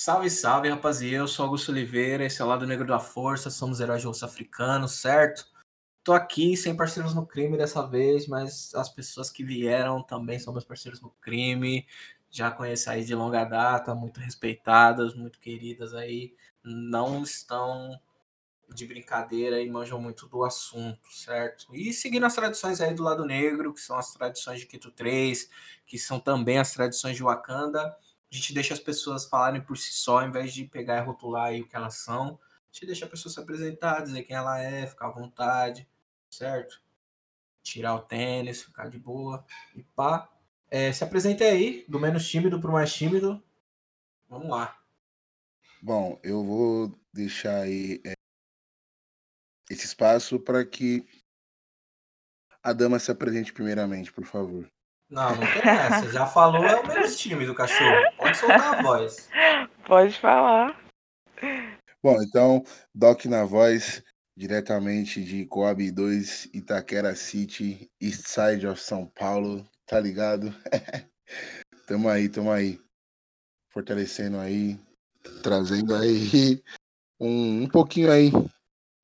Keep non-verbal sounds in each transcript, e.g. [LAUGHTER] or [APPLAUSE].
Salve, salve, rapaziada. Eu sou Augusto Oliveira, esse é o Lado Negro da Força, somos heróis de osso africanos, certo? Tô aqui sem parceiros no crime dessa vez, mas as pessoas que vieram também são meus parceiros no crime. Já conheço aí de longa data, muito respeitadas, muito queridas aí. Não estão de brincadeira e manjam muito do assunto, certo? E seguindo as tradições aí do lado negro, que são as tradições de Quito 3, que são também as tradições de Wakanda, a gente deixa as pessoas falarem por si só, ao invés de pegar e rotular aí o que elas são. A gente deixa a pessoa se apresentar, dizer quem ela é, ficar à vontade, certo? Tirar o tênis, ficar de boa e pá. É, se apresente aí, do menos tímido pro mais tímido. Vamos lá. Bom, eu vou deixar aí é, esse espaço para que a dama se apresente primeiramente, por favor. Não, não tem essa. Já falou, é o menos tímido, cachorro. Pode soltar a voz. Pode falar. Bom, então, Doc na voz, diretamente de Coab 2, Itaquera City, East Side of São Paulo, tá ligado? [LAUGHS] tamo aí, tamo aí. Fortalecendo aí, trazendo aí [LAUGHS] um, um pouquinho aí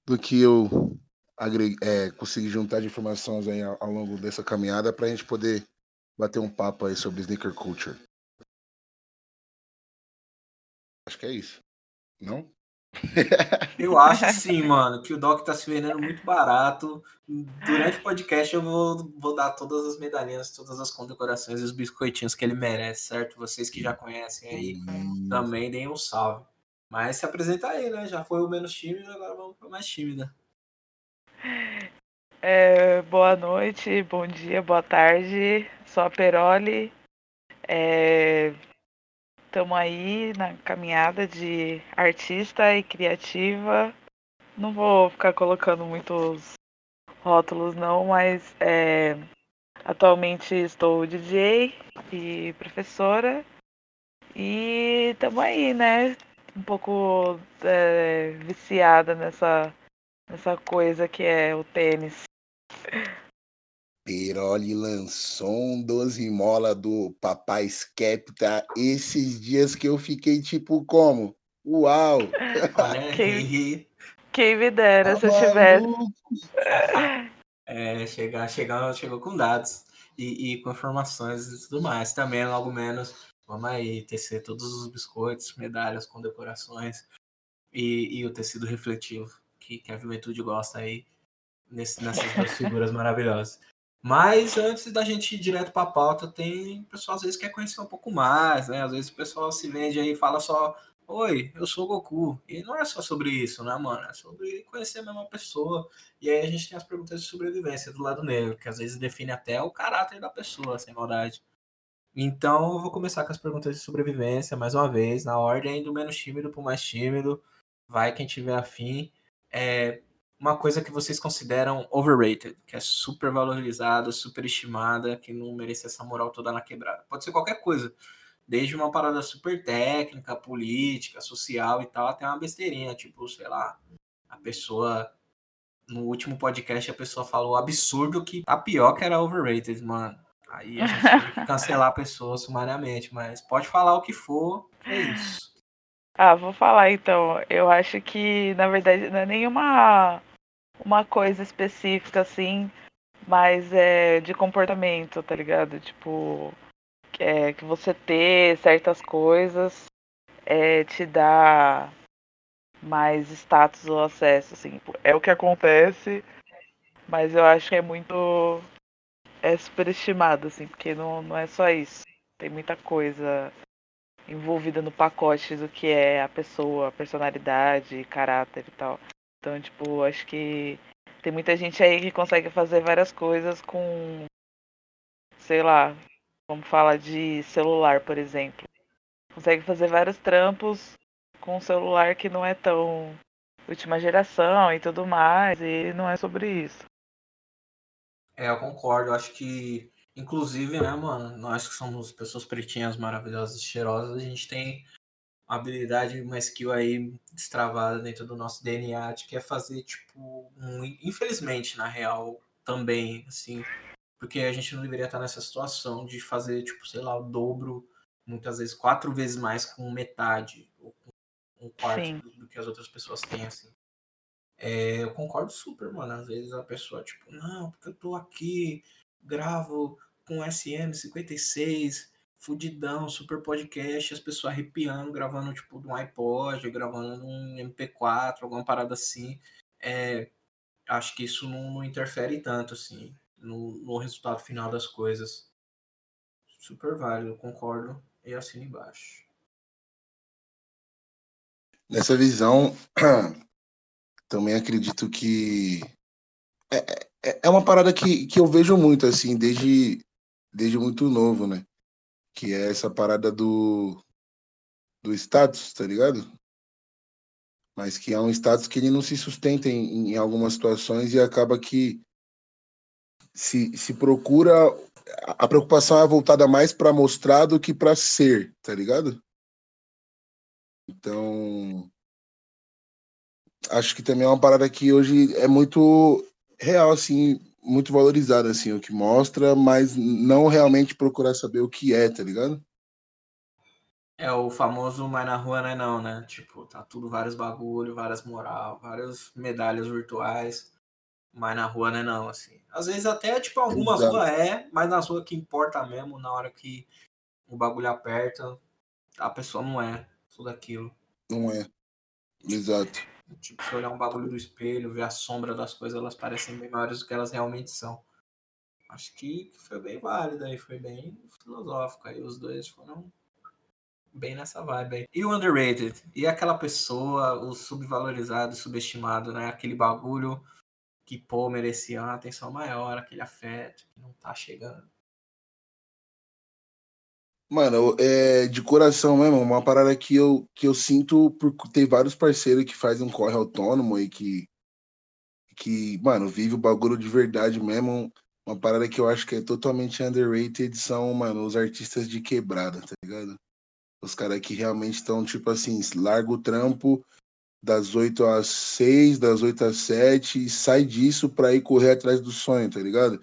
do que eu é, consegui juntar de informações aí ao, ao longo dessa caminhada para a gente poder bater um papo aí sobre sneaker culture. Acho que é isso. Não? [LAUGHS] Eu acho sim, mano, que o Doc tá se vendendo muito barato. Durante o podcast eu vou, vou dar todas as medalhinhas, todas as condecorações e os biscoitinhos que ele merece, certo? Vocês que já conhecem aí hum. também deem um salve. Mas se apresenta aí, né? Já foi o menos tímido, agora vamos para mais tímida. [LAUGHS] É, boa noite, bom dia, boa tarde. Sou a Peroli. Estamos é, aí na caminhada de artista e criativa. Não vou ficar colocando muitos rótulos, não, mas é, atualmente estou DJ e professora. E estamos aí, né? um pouco é, viciada nessa, nessa coisa que é o tênis. Piroli lançou um 12 mola do Papai Skepta esses dias que eu fiquei tipo como? Uau! [LAUGHS] quem, quem me dera tá se eu tivesse. É, chegar, chegar, chegou com dados e, e com informações e tudo mais. Também, logo menos, Vamos aí, tecer todos os biscoitos, medalhas, condecorações e, e o tecido refletivo que, que a juventude gosta aí nesse, nessas duas figuras maravilhosas. Mas antes da gente ir direto para a pauta, tem pessoal às vezes quer conhecer um pouco mais, né? Às vezes o pessoal se vende aí e fala só, oi, eu sou o Goku. E não é só sobre isso, né, mano? É sobre conhecer a mesma pessoa. E aí a gente tem as perguntas de sobrevivência do lado negro, que às vezes define até o caráter da pessoa, sem maldade. Então, eu vou começar com as perguntas de sobrevivência, mais uma vez, na ordem do menos tímido para o mais tímido. Vai quem tiver afim. É uma coisa que vocês consideram overrated, que é super valorizada, super estimada, que não merece essa moral toda na quebrada. Pode ser qualquer coisa. Desde uma parada super técnica, política, social e tal, até uma besteirinha, tipo, sei lá, a pessoa. No último podcast a pessoa falou absurdo que a pior que era overrated, mano. Aí a gente tem que [LAUGHS] cancelar a pessoa sumariamente, mas pode falar o que for, é isso. Ah, vou falar então. Eu acho que, na verdade, não é nenhuma uma coisa específica assim, mas é de comportamento, tá ligado? Tipo, é, que você ter certas coisas é, te dá mais status ou acesso, assim. É o que acontece, mas eu acho que é muito é superestimado, assim, porque não, não é só isso. Tem muita coisa envolvida no pacote do que é a pessoa, a personalidade, caráter e tal. Então, tipo, acho que tem muita gente aí que consegue fazer várias coisas com, sei lá, vamos falar de celular, por exemplo. Consegue fazer vários trampos com um celular que não é tão última geração e tudo mais, e não é sobre isso. É, eu concordo. Acho que, inclusive, né, mano, nós que somos pessoas pretinhas maravilhosas cheirosas, a gente tem habilidade, uma skill aí destravada dentro do nosso DNA de que é fazer, tipo, um, infelizmente, na real, também, assim, porque a gente não deveria estar nessa situação de fazer, tipo, sei lá, o dobro, muitas vezes quatro vezes mais com metade, ou um quarto do, do, que as outras pessoas têm, assim. É, eu concordo super, mano. Às vezes a pessoa, tipo, não, porque eu tô aqui, gravo com SM56, fudidão, super podcast, as pessoas arrepiando, gravando, tipo, de um iPod, gravando um MP4, alguma parada assim. É, acho que isso não, não interfere tanto, assim, no, no, resultado final das coisas. Super válido, concordo e assino embaixo. Nessa visão, [CLEARS THROAT] também acredito que é, é, é uma parada que, que eu vejo muito, assim, desde, desde muito novo, né? Que é essa parada do, do status, tá ligado? Mas que é um status que ele não se sustenta em, em algumas situações e acaba que se, se procura. A preocupação é voltada mais para mostrar do que para ser, tá ligado? Então, acho que também é uma parada que hoje é muito real, assim, muito valorizada, assim, o que mostra, mas não realmente procurar saber o que é, tá ligado? É o famoso mas na rua não é não, né? Tipo, tá tudo vários bagulho, várias moral, várias medalhas virtuais, mas na rua não é não, assim. Às vezes até, tipo, algumas Exato. ruas é, mas nas ruas que importa mesmo, na hora que o bagulho aperta, a pessoa não é tudo aquilo. Não é. Exato. Tipo, se olhar um bagulho do espelho, ver a sombra das coisas, elas parecem bem maiores do que elas realmente são. Acho que foi bem válido aí, foi bem filosófico. Aí os dois foram bem nessa vibe aí. E o underrated? E aquela pessoa, o subvalorizado, subestimado, né? Aquele bagulho que, pô, merecia uma atenção maior, aquele afeto que não tá chegando. Mano, é de coração mesmo, uma parada que eu, que eu sinto por ter vários parceiros que fazem um corre autônomo e que, que, mano, vive o bagulho de verdade mesmo. Uma parada que eu acho que é totalmente underrated são, mano, os artistas de quebrada, tá ligado? Os caras que realmente estão, tipo assim, larga o trampo das 8 às 6, das 8 às 7 e sai disso pra ir correr atrás do sonho, tá ligado?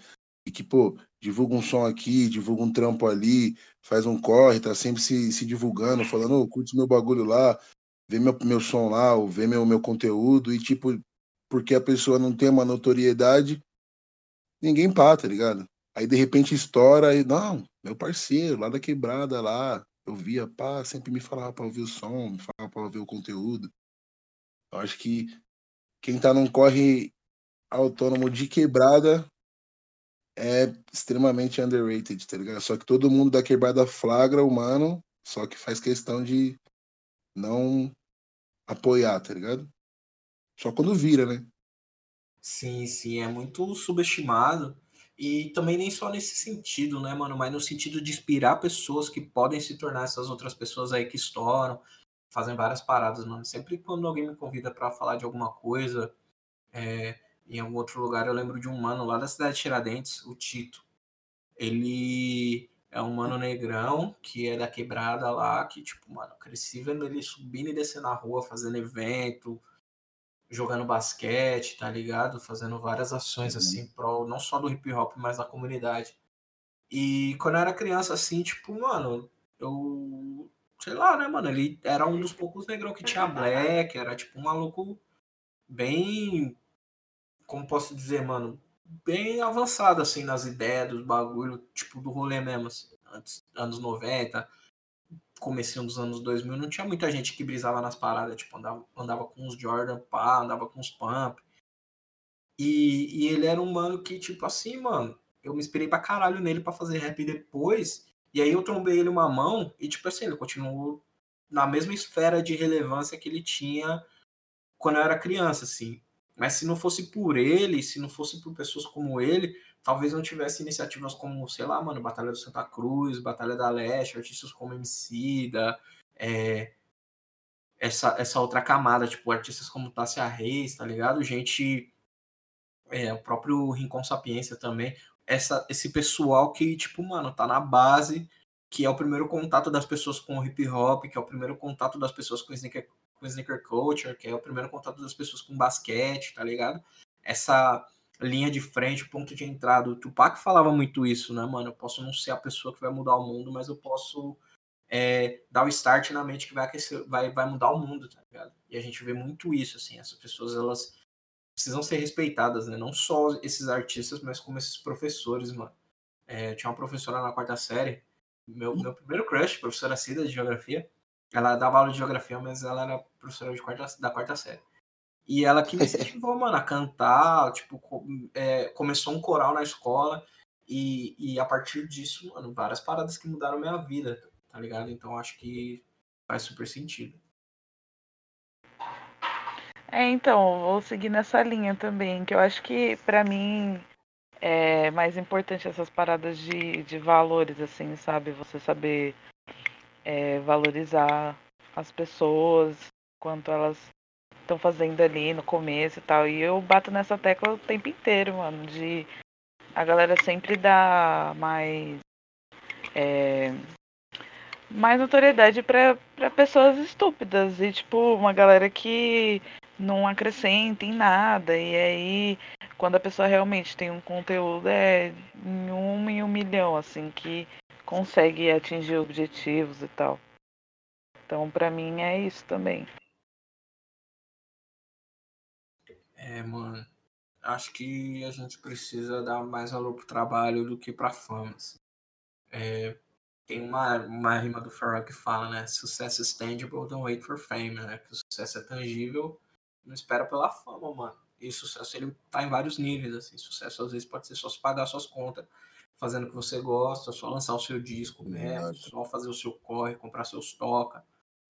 E que, pô, divulga um som aqui, divulga um trampo ali, faz um corre, tá sempre se, se divulgando, falando, oh, curte meu bagulho lá, vê meu, meu som lá, ou vê meu, meu conteúdo, e tipo, porque a pessoa não tem uma notoriedade, ninguém pá, tá ligado? Aí de repente estoura e, não, meu parceiro, lá da quebrada lá, eu via, pá, sempre me falava pra ouvir o som, me falava pra ouvir o conteúdo. Eu acho que quem tá num corre autônomo de quebrada é extremamente underrated, tá ligado? Só que todo mundo da quebrada flagra o mano, só que faz questão de não apoiar, tá ligado? Só quando vira, né? Sim, sim, é muito subestimado. E também nem só nesse sentido, né, mano? Mas no sentido de inspirar pessoas que podem se tornar essas outras pessoas aí que estouram, fazem várias paradas, mano. Sempre quando alguém me convida para falar de alguma coisa, é, em algum outro lugar. Eu lembro de um mano lá da cidade de Tiradentes, o Tito. Ele é um mano negrão que é da quebrada lá, que, tipo, mano, cresci vendo ele subindo e descendo na rua, fazendo evento, jogando basquete, tá ligado? Fazendo várias ações, uhum. assim, pro, não só do hip hop, mas da comunidade. E quando eu era criança, assim, tipo, mano, eu. Sei lá, né, mano? Ele era um dos poucos negrão que tinha black, era tipo um maluco bem como posso dizer, mano, bem avançado, assim, nas ideias dos bagulho, tipo, do rolê mesmo, assim, antes, anos 90, comecinho dos anos 2000, não tinha muita gente que brisava nas paradas, tipo, andava, andava com os Jordan, pá, andava com os Pump, e, e ele era um mano que, tipo assim, mano, eu me inspirei pra caralho nele pra fazer rap depois, e aí eu trombei ele uma mão, e, tipo assim, ele continuou na mesma esfera de relevância que ele tinha quando eu era criança, assim. Mas se não fosse por ele, se não fosse por pessoas como ele, talvez não tivesse iniciativas como, sei lá, mano, Batalha do Santa Cruz, Batalha da Leste, artistas como Emicida, é, essa, essa outra camada, tipo, artistas como Tássia Reis, tá ligado? Gente, é, o próprio Rincon Sapiência também, essa, esse pessoal que, tipo, mano, tá na base, que é o primeiro contato das pessoas com o hip hop, que é o primeiro contato das pessoas com sneaker, com sneaker culture, que é o primeiro contato das pessoas com basquete, tá ligado? Essa linha de frente, ponto de entrada. O Tupac falava muito isso, né, mano? Eu posso não ser a pessoa que vai mudar o mundo, mas eu posso é, dar o start na mente que vai aquecer, vai, vai mudar o mundo, tá ligado? E a gente vê muito isso, assim, essas pessoas, elas precisam ser respeitadas, né? Não só esses artistas, mas como esses professores, mano. É, tinha uma professora na quarta série, meu, meu primeiro crush, professora Cida de Geografia, ela dava aula de Geografia, mas ela era professora de quarta, da quarta série. E ela que me incentivou, mano, a cantar, tipo, é, começou um coral na escola, e, e a partir disso, mano, várias paradas que mudaram minha vida, tá ligado? Então acho que faz super sentido. É, então, vou seguir nessa linha também, que eu acho que para mim é mais importante essas paradas de, de valores, assim, sabe? Você saber é, valorizar as pessoas, quanto elas estão fazendo ali no começo e tal. E eu bato nessa tecla o tempo inteiro, mano, de a galera sempre dá mais. É, mais notoriedade para pessoas estúpidas e tipo uma galera que não acrescenta em nada e aí quando a pessoa realmente tem um conteúdo é em um em um milhão assim que consegue atingir objetivos e tal então para mim é isso também é mano acho que a gente precisa dar mais valor pro trabalho do que para fama assim. é, tem uma, uma rima do Farrell que fala, né? Sucesso is tangible, don't wait for fame, né? Que o sucesso é tangível, não espera pela fama, mano. E sucesso ele tá em vários níveis, assim. Sucesso às vezes pode ser só se pagar suas contas, fazendo o que você gosta, só lançar o seu disco mesmo, só fazer o seu corre, comprar seus toca,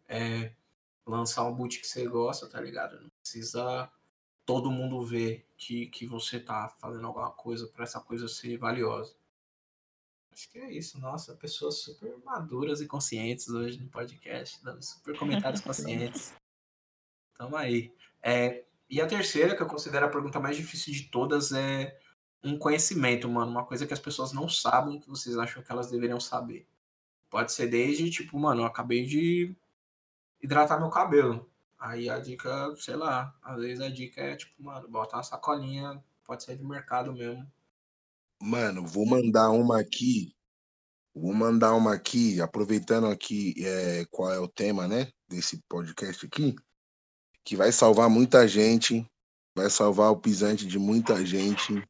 é, lançar um boot que você gosta, tá ligado? Não precisa todo mundo ver que, que você tá fazendo alguma coisa para essa coisa ser valiosa. Acho que é isso. Nossa, pessoas super maduras e conscientes hoje no podcast, dando super comentários [LAUGHS] conscientes. Tamo aí. É, e a terceira, que eu considero a pergunta mais difícil de todas, é um conhecimento, mano. Uma coisa que as pessoas não sabem que vocês acham que elas deveriam saber. Pode ser desde, tipo, mano, eu acabei de hidratar meu cabelo. Aí a dica, sei lá, às vezes a dica é, tipo, mano, bota uma sacolinha, pode ser de mercado mesmo Mano, vou mandar uma aqui. Vou mandar uma aqui, aproveitando aqui é, qual é o tema, né, desse podcast aqui, que vai salvar muita gente, vai salvar o pisante de muita gente.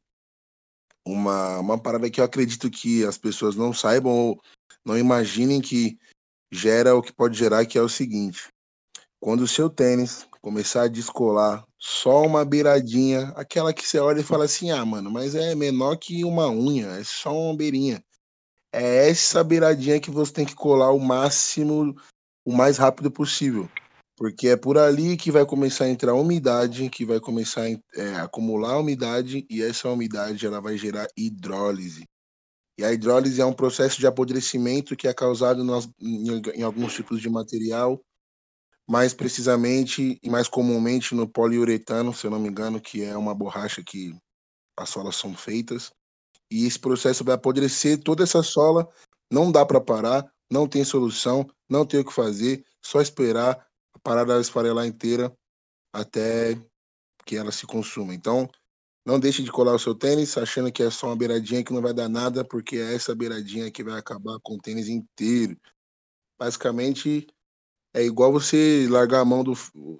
Uma, uma parada que eu acredito que as pessoas não saibam ou não imaginem que gera o que pode gerar, que é o seguinte. Quando o seu tênis começar a descolar só uma beiradinha, aquela que você olha e fala assim: ah, mano, mas é menor que uma unha, é só uma beirinha. É essa beiradinha que você tem que colar o máximo, o mais rápido possível. Porque é por ali que vai começar a entrar umidade, que vai começar a é, acumular umidade, e essa umidade ela vai gerar hidrólise. E a hidrólise é um processo de apodrecimento que é causado nas, em, em alguns tipos de material, mais precisamente e mais comumente no poliuretano, se eu não me engano, que é uma borracha que as solas são feitas. E esse processo vai apodrecer toda essa sola, não dá para parar, não tem solução, não tem o que fazer, só esperar parada esfarelar inteira até que ela se consuma. Então, não deixe de colar o seu tênis achando que é só uma beiradinha que não vai dar nada, porque é essa beiradinha que vai acabar com o tênis inteiro. Basicamente, é igual você largar a mão do,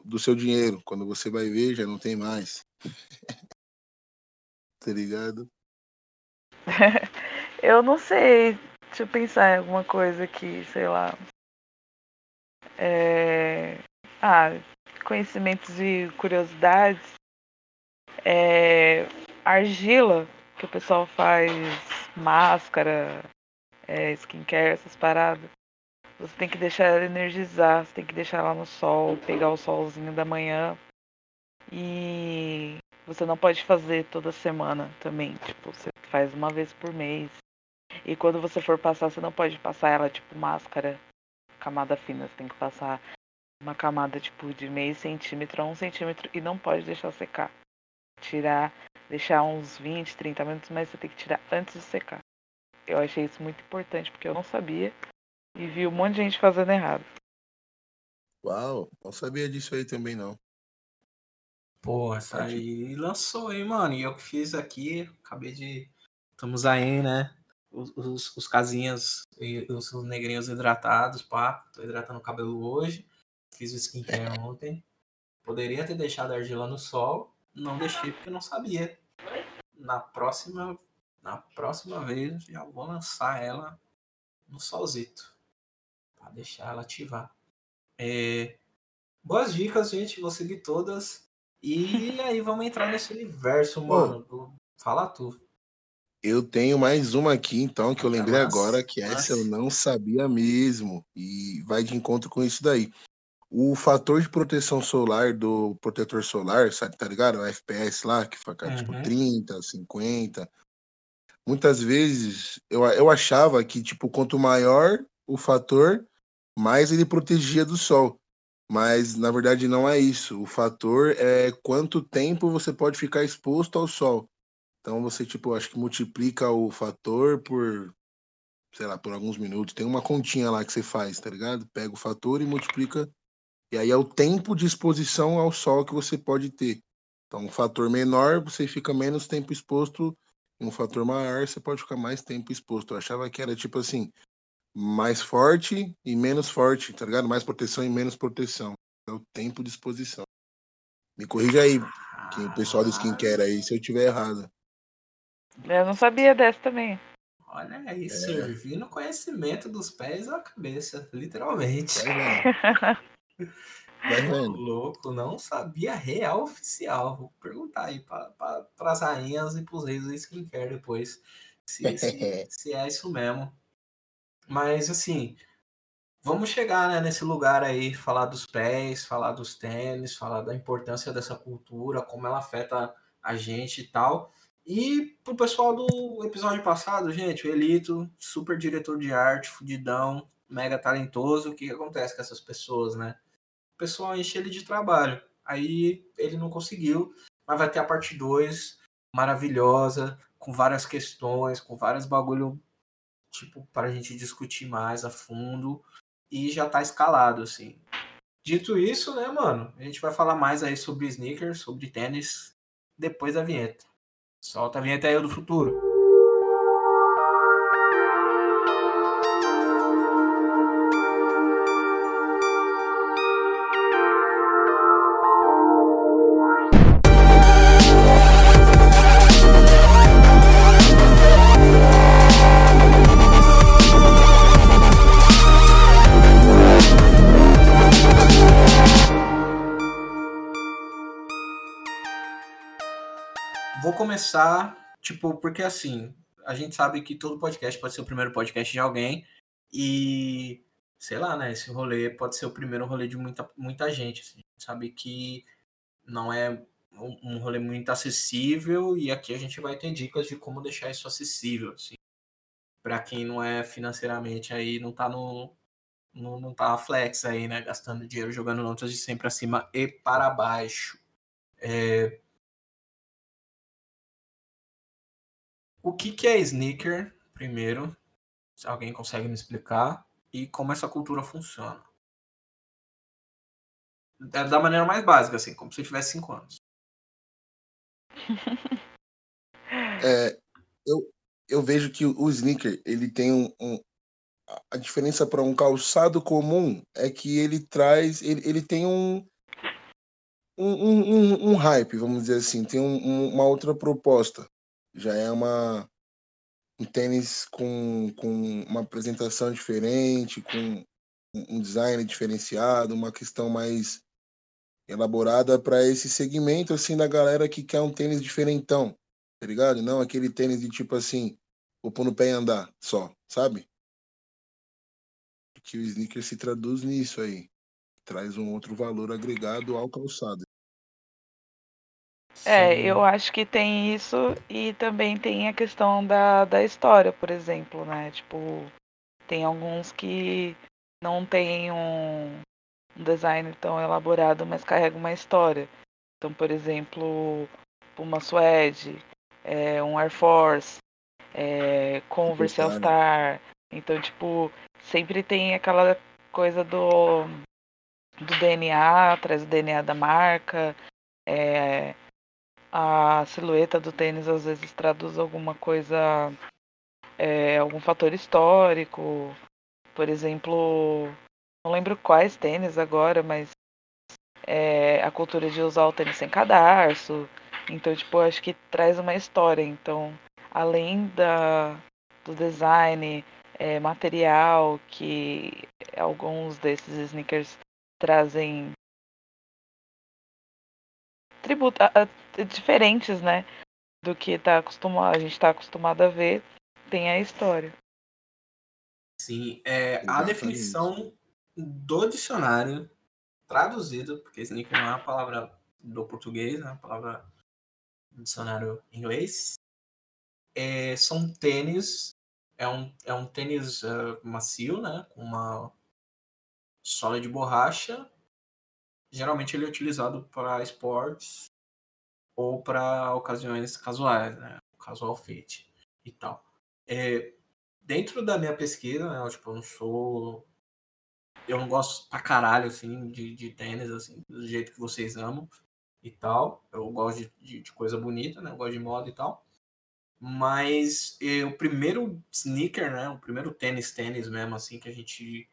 do seu dinheiro. Quando você vai ver, já não tem mais. [LAUGHS] tá ligado? [LAUGHS] eu não sei. Deixa eu pensar em alguma coisa aqui, sei lá. É... Ah, conhecimentos e curiosidades. É... Argila, que o pessoal faz máscara, é, skincare, essas paradas. Você tem que deixar ela energizar, você tem que deixar ela no sol, pegar o solzinho da manhã. E você não pode fazer toda semana também. Tipo, você faz uma vez por mês. E quando você for passar, você não pode passar ela tipo máscara, camada fina. Você tem que passar uma camada tipo de meio centímetro a um centímetro e não pode deixar secar. Tirar, deixar uns 20, 30 minutos, mas você tem que tirar antes de secar. Eu achei isso muito importante porque eu não sabia e vi um monte de gente fazendo errado. Uau, não sabia disso aí também não. Pô, essa aí lançou, hein, mano. E eu que fiz aqui, acabei de. Estamos aí, né? os, os, os casinhas e os negrinhos hidratados, pá. Tô hidratando o cabelo hoje. Fiz o skincare ontem. Poderia ter deixado a argila no sol. Não deixei porque não sabia. Na próxima, na próxima vez já vou lançar ela no solzito. Pra deixar ela ativar. É, boas dicas, gente. Vou seguir todas. E aí vamos entrar nesse universo, mano. Fala tu. Eu tenho mais uma aqui, então, que eu lembrei nossa, agora, que essa eu não sabia mesmo. E vai de encontro com isso daí. O fator de proteção solar do protetor solar, sabe, tá ligado? O FPS lá, que fica uhum. tipo 30, 50. Muitas vezes eu, eu achava que, tipo, quanto maior o fator, mais ele protegia do sol. Mas na verdade não é isso. O fator é quanto tempo você pode ficar exposto ao sol. Então você, tipo, acho que multiplica o fator por, sei lá, por alguns minutos. Tem uma continha lá que você faz, tá ligado? Pega o fator e multiplica. E aí é o tempo de exposição ao sol que você pode ter. Então, um fator menor, você fica menos tempo exposto. Um fator maior, você pode ficar mais tempo exposto. Eu achava que era tipo assim, mais forte e menos forte, tá ligado? Mais proteção e menos proteção. É o tempo de exposição. Me corrija aí, que o pessoal do skincare aí, se eu tiver errado. Eu não sabia dessa também. Olha aí, é. servindo conhecimento dos pés à cabeça, literalmente. Vai [LAUGHS] [LAUGHS] vendo. Louco, não sabia real oficial. Vou perguntar aí para as rainhas e para os reis do skincare depois se, se, [LAUGHS] se, é isso mesmo. Mas assim, vamos chegar né, nesse lugar aí, falar dos pés, falar dos tênis, falar da importância dessa cultura, como ela afeta a gente e tal. E pro pessoal do episódio passado, gente, o Elito, super diretor de arte, fudidão, mega talentoso, o que, que acontece com essas pessoas, né? O pessoal enche ele de trabalho. Aí ele não conseguiu, mas vai ter a parte 2 maravilhosa, com várias questões, com vários bagulho, tipo, para a gente discutir mais a fundo. E já tá escalado, assim. Dito isso, né, mano? A gente vai falar mais aí sobre sneakers, sobre tênis, depois da vinheta. Solta a vinheta aí do futuro. Começar, tipo, porque assim, a gente sabe que todo podcast pode ser o primeiro podcast de alguém e, sei lá, né, esse rolê pode ser o primeiro rolê de muita, muita gente. Assim. A gente sabe que não é um rolê muito acessível e aqui a gente vai ter dicas de como deixar isso acessível, assim. Para quem não é financeiramente aí, não tá no, no não tá flex aí, né, gastando dinheiro jogando notas de sempre acima e para baixo. É, O que, que é sneaker, primeiro? Se alguém consegue me explicar. E como essa cultura funciona. É da maneira mais básica, assim, como se eu tivesse 5 anos. [LAUGHS] É, eu, eu vejo que o sneaker, ele tem um, um a diferença para um calçado comum é que ele traz, ele, ele tem um, um, um, um hype, vamos dizer assim, tem um, uma outra proposta já é uma um tênis com, com uma apresentação diferente, com um design diferenciado, uma questão mais elaborada para esse segmento assim da galera que quer um tênis diferentão, tá ligado? Não aquele tênis de tipo assim, vou pôr no pé e andar só, sabe? Que o sneaker se traduz nisso aí, traz um outro valor agregado ao calçado. É, eu acho que tem isso e também tem a questão da, da história, por exemplo, né? Tipo, tem alguns que não tem um, um design tão elaborado, mas carrega uma história. Então, por exemplo, uma Suede, é, um Air Force, é, Converse All Star. Então, tipo, sempre tem aquela coisa do, do DNA, traz o DNA da marca. É, a silhueta do tênis às vezes traduz alguma coisa é, algum fator histórico. Por exemplo, não lembro quais tênis agora, mas é, a cultura de usar o tênis sem cadarço. Então, tipo, acho que traz uma história. Então, além da, do design, é, material, que alguns desses sneakers trazem tributo, a, a, diferentes, né? Do que tá acostumado, a gente está acostumado a ver, tem a história. Sim, é, a definição do dicionário traduzido, porque sneaker não é uma palavra do português, é uma palavra do dicionário inglês. É, são tênis, é um, é um tênis uh, macio, né? Com uma sola de borracha. Geralmente ele é utilizado para esportes ou para ocasiões casuais, né? Casual fit e tal. É, dentro da minha pesquisa, né? Eu, tipo, eu não sou eu não gosto pra caralho, assim, de, de tênis, assim, do jeito que vocês amam e tal. Eu gosto de, de, de coisa bonita, né? Eu gosto de moda e tal. Mas eh, o primeiro sneaker, né? O primeiro tênis, tênis mesmo, assim, que a gente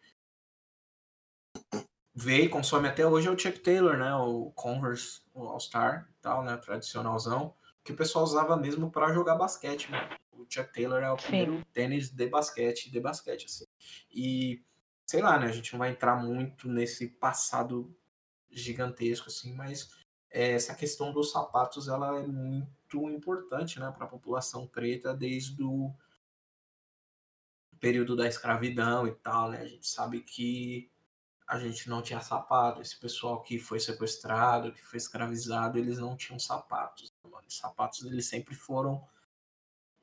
vê e consome até hoje é o Chuck Taylor, né? O Converse, o All-Star tal, né? Tradicionalzão. Que o pessoal usava mesmo para jogar basquete, né? O Chuck Taylor é o primeiro Sim. tênis de basquete, de basquete, assim. E sei lá, né? A gente não vai entrar muito nesse passado gigantesco, assim, mas é, essa questão dos sapatos ela é muito importante, né, para a população preta desde o período da escravidão e tal, né? A gente sabe que a gente não tinha sapato. Esse pessoal que foi sequestrado, que foi escravizado, eles não tinham sapatos. Os sapatos eles sempre foram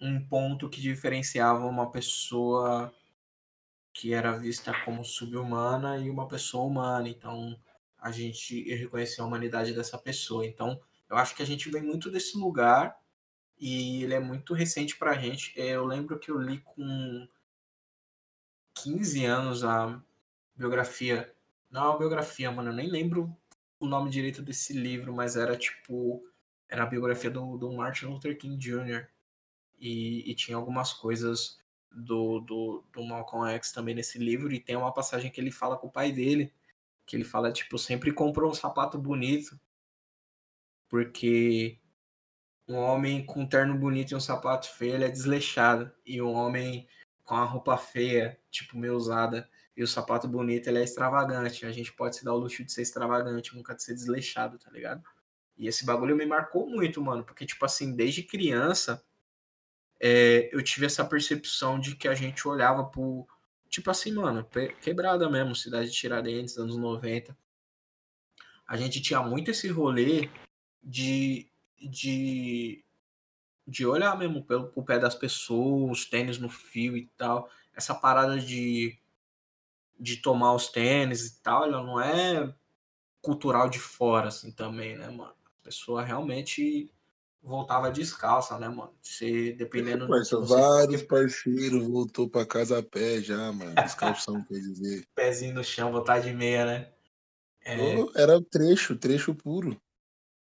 um ponto que diferenciava uma pessoa que era vista como subhumana e uma pessoa humana. Então, a gente reconheceu a humanidade dessa pessoa. Então, eu acho que a gente vem muito desse lugar e ele é muito recente para a gente. É, eu lembro que eu li com 15 anos a biografia. Não, a biografia, mano, eu nem lembro o nome direito desse livro, mas era tipo. Era a biografia do, do Martin Luther King Jr. E, e tinha algumas coisas do, do, do Malcolm X também nesse livro, e tem uma passagem que ele fala com o pai dele, que ele fala, tipo, sempre comprou um sapato bonito, porque um homem com um terno bonito e um sapato feio, ele é desleixado, e um homem com a roupa feia, tipo, meio usada, e o sapato bonito, ele é extravagante. A gente pode se dar o luxo de ser extravagante, nunca de ser desleixado, tá ligado? E esse bagulho me marcou muito, mano, porque, tipo assim, desde criança, é, eu tive essa percepção de que a gente olhava pro. Tipo assim, mano, quebrada mesmo, cidade de Tiradentes, anos 90. A gente tinha muito esse rolê de. de de olhar mesmo pelo, pé das pessoas, tênis no fio e tal. Essa parada de, de tomar os tênis e tal, ela não é cultural de fora, assim, também, né, mano? A pessoa realmente voltava descalça, né, mano? Você, dependendo Mas do vários parceiros voltou pra casa a pé já, mano. Descalção, quer dizer. [LAUGHS] Pezinho no chão, voltar de meia, né? É... Oh, era trecho, trecho puro.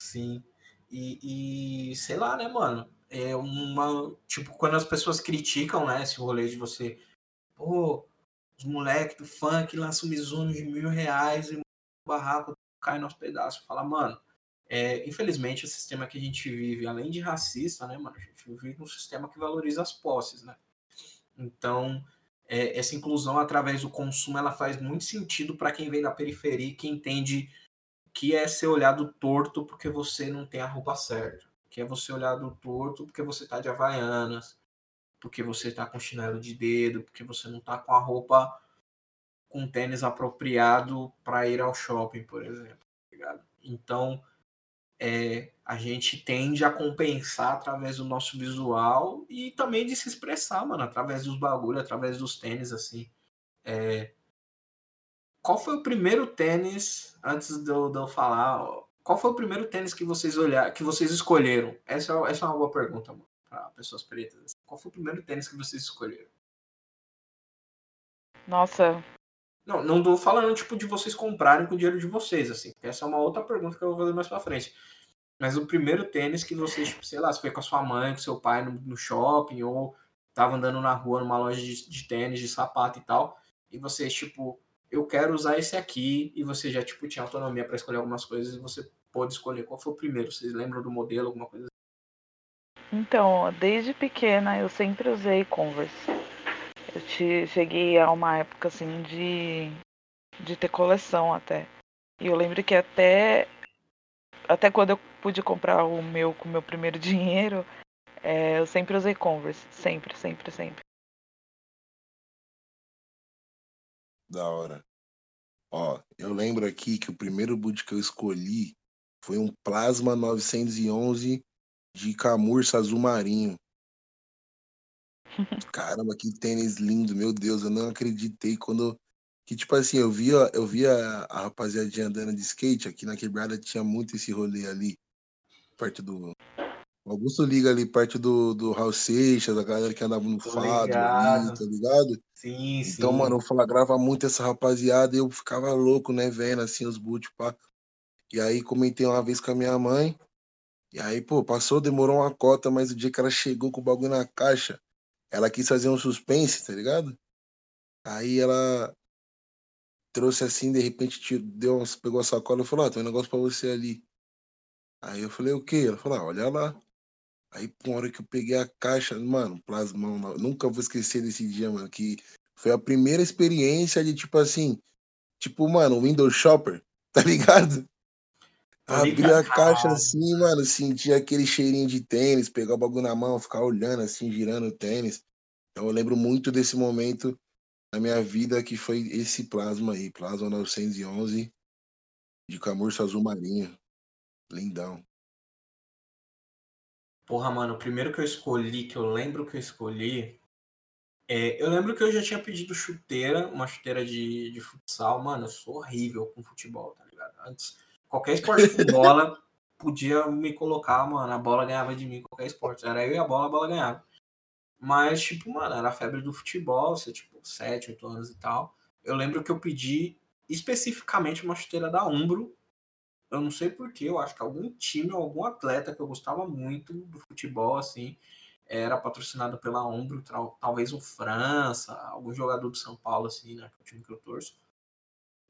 Sim. E, e, sei lá, né, mano? É uma. Tipo, quando as pessoas criticam, né, esse rolê de você. Pô, os moleques do funk lançam um Mizuno de mil reais e o barraco cai nos pedaços. Fala, mano, é, infelizmente, o sistema que a gente vive, além de racista, né, mano, a gente vive um sistema que valoriza as posses, né? Então, é, essa inclusão através do consumo, ela faz muito sentido para quem vem da periferia, que entende que é ser olhado torto porque você não tem a roupa certa, que é você olhado torto porque você tá de havaianas, porque você tá com chinelo de dedo, porque você não tá com a roupa com tênis apropriado para ir ao shopping, por exemplo. Tá então, é, a gente tende a compensar através do nosso visual e também de se expressar, mano, através dos bagulho, através dos tênis, assim. É, qual foi o primeiro tênis, antes de eu, de eu falar, qual foi o primeiro tênis que vocês olharam, que vocês escolheram? Essa, essa é uma boa pergunta, mano, para pessoas pretas. Qual foi o primeiro tênis que vocês escolheram? Nossa, não, não tô falando, tipo, de vocês comprarem com o dinheiro de vocês, assim. Essa é uma outra pergunta que eu vou fazer mais pra frente. Mas o primeiro tênis que vocês, tipo, sei lá, se foi com a sua mãe, com seu pai no, no shopping, ou tava andando na rua numa loja de, de tênis, de sapato e tal, e você, tipo, eu quero usar esse aqui, e você já, tipo, tinha autonomia para escolher algumas coisas, e você pôde escolher qual foi o primeiro. Vocês lembram do modelo, alguma coisa Então, desde pequena eu sempre usei Converse. Eu te, cheguei a uma época assim de, de ter coleção até. E eu lembro que até, até quando eu pude comprar o meu com o meu primeiro [LAUGHS] dinheiro, é, eu sempre usei Converse. Sempre, sempre, sempre. Da hora. Ó, eu lembro aqui que o primeiro boot que eu escolhi foi um Plasma 911 de camurça azul marinho. [LAUGHS] Caramba, que tênis lindo, meu Deus, eu não acreditei quando que tipo assim, eu via, eu via a rapaziadinha andando de skate aqui na quebrada tinha muito esse rolê ali perto do o Augusto liga ali perto do, do Raul Seixas, a galera que andava no Tô fado ligado. ali, tá ligado? Sim, sim. Então, mano, eu flagrava muito essa rapaziada e eu ficava louco, né, vendo assim os boot, pá. E aí comentei uma vez com a minha mãe. E aí, pô, passou, demorou uma cota, mas o dia que ela chegou com o bagulho na caixa, ela quis fazer um suspense, tá ligado? Aí ela trouxe assim, de repente deu, uns- pegou a sacola e falou: Ah, tem um negócio pra você ali. Aí eu falei: O quê? Ela falou: ah, Olha lá. Aí, por hora que eu peguei a caixa, mano, plasmão, nunca vou esquecer desse dia, mano, que foi a primeira experiência de tipo assim, tipo, mano, Windows Shopper, [LAUGHS] tá ligado? Abri a caixa caralho. assim, mano, senti aquele cheirinho de tênis, pegar o bagulho na mão, ficar olhando assim, girando o tênis. Então eu lembro muito desse momento na minha vida que foi esse plasma aí, plasma 911 de camurça azul marinho. Lindão. Porra, mano, o primeiro que eu escolhi, que eu lembro que eu escolhi. é, eu lembro que eu já tinha pedido chuteira, uma chuteira de, de futsal. Mano, eu sou horrível com futebol, tá ligado? Antes, qualquer esporte com bola podia me colocar, mano, a bola ganhava de mim, qualquer esporte. Era eu e a bola, a bola ganhava. Mas, tipo, mano, era a febre do futebol, você, tipo, 7, 8 anos e tal. Eu lembro que eu pedi especificamente uma chuteira da Umbro. Eu não sei porquê, eu acho que algum time, algum atleta que eu gostava muito do futebol, assim, era patrocinado pela Umbro, tal- talvez o França, algum jogador do São Paulo, assim, né, que é o time que eu torço.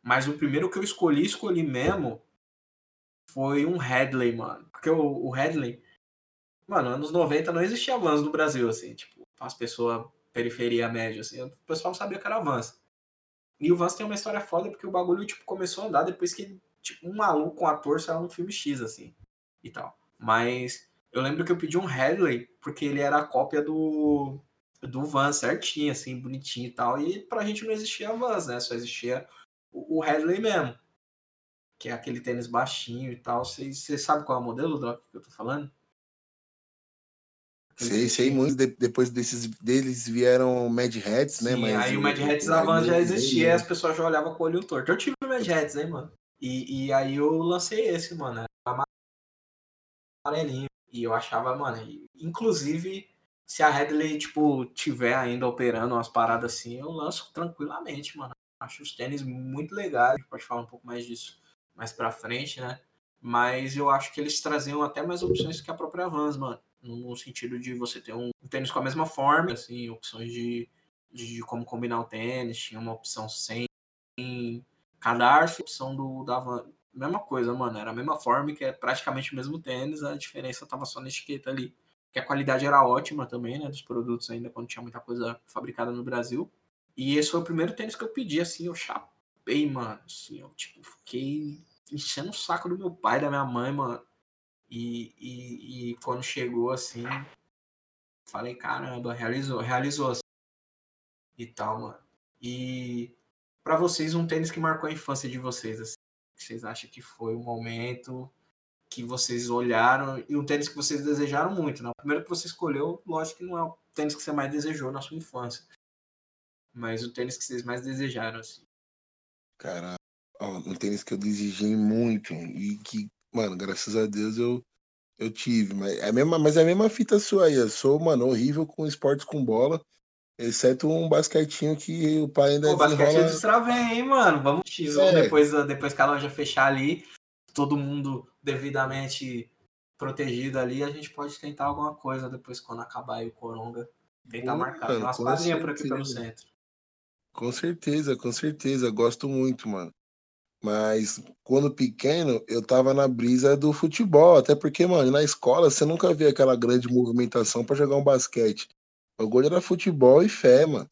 Mas o primeiro que eu escolhi, escolhi mesmo, foi um Headley, mano. Porque o, o Headley, mano, anos 90 não existia Vans no Brasil, assim, tipo, as pessoas, periferia média, assim, o pessoal não sabia que era Vans. E o Vans tem uma história foda porque o bagulho, tipo, começou a andar depois que, tipo, um maluco, um ator saiu num filme X, assim, e tal. Mas eu lembro que eu pedi um Headley porque ele era a cópia do, do Vans, certinho, assim, bonitinho e tal. E pra gente não existia Vans, né? Só existia o, o Headley mesmo. Que é aquele tênis baixinho e tal. Você sabe qual é o modelo, Doc, que eu tô falando? Sei, sei muito. de- depois desses deles vieram Mad Hats, né? Sim, Mas aí o Mad Hats da Van já existia e veio, as pessoas já olhavam com o olho torto. Eu tive o Mad Hats, hein, mano? E, e aí eu lancei esse, mano. Amarelinho. E eu achava, mano, inclusive, se a Headley, tipo, tiver ainda operando umas paradas assim, eu lanço tranquilamente, mano. Acho os tênis muito legais. Pode falar um pouco mais disso mais pra frente, né? Mas eu acho que eles traziam até mais opções que a própria Vans, mano. No sentido de você ter um, tênis com a mesma forma, assim, opções de, de como combinar o tênis. Tinha uma opção sem cadarço, opção do da Van. Mesma coisa, mano. Era a mesma forma, que é praticamente o mesmo tênis, a diferença tava só na etiqueta ali. Que a qualidade era ótima também, né? Dos produtos ainda, quando tinha muita coisa fabricada no Brasil. E esse foi o primeiro tênis que eu pedi, assim, eu chapei, mano. Assim, eu, tipo, fiquei enchendo o saco do meu pai, da minha mãe, mano. E, e, e quando chegou, assim, falei, caramba, realizou, realizou, assim, e tal, mano. E pra vocês, um tênis que marcou a infância de vocês, assim, vocês acham que foi o momento que vocês olharam e um tênis que vocês desejaram muito, né? O primeiro que você escolheu, lógico que não é o tênis que você mais desejou na sua infância, mas o tênis que vocês mais desejaram, assim. Cara, ó, um tênis que eu desejei muito e que, mano, graças a Deus eu, eu tive. Mas é, a mesma, mas é a mesma fita sua aí. Eu sou, mano, horrível com esportes com bola, exceto um basquetinho que o pai ainda Pô, basquete eu desenrola. destravei, hein, mano? Vamos X1 É. depois, depois que a loja fechar ali, todo mundo devidamente protegido ali, a gente pode tentar alguma coisa depois quando acabar aí o Coronga. Tentar marcar. Tem umas quadrinhas por aqui pelo centro. Com certeza, com certeza. Gosto muito, mano. Mas quando pequeno, eu tava na brisa do futebol. Até porque, mano, na escola você nunca via aquela grande movimentação para jogar um basquete. O gol era futebol e fé, mano.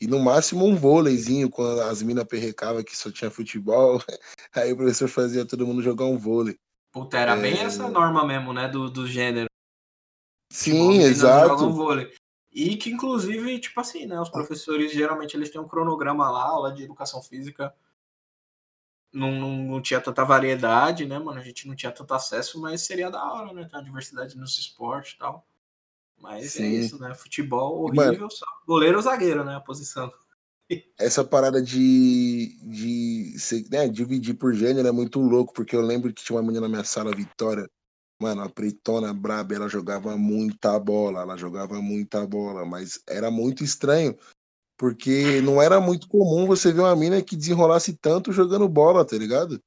E no máximo um vôleizinho, quando as minas perrecavam que só tinha futebol. [LAUGHS] Aí o professor fazia todo mundo jogar um vôlei. Puta, era é... bem essa norma mesmo, né? Do, do gênero. Sim, tipo, exato. Vôlei. E que, inclusive, tipo assim, né? Os professores geralmente eles têm um cronograma lá, aula de educação física. Não, não, não tinha tanta variedade, né, mano? A gente não tinha tanto acesso, mas seria da hora, né? Ter uma diversidade nos esportes e tal. Mas é Sim. é isso, né? Futebol horrível, mano, só goleiro ou zagueiro, né? A posição. [LAUGHS] Essa parada de, de né, dividir por gênero é muito louco, porque eu lembro que tinha uma menina na minha sala, Vitória, Mano, a Pretona Braba, ela jogava muita bola, ela jogava muita bola, mas era muito estranho, porque não era muito comum você ver uma mina que desenrolasse tanto jogando bola, tá ligado?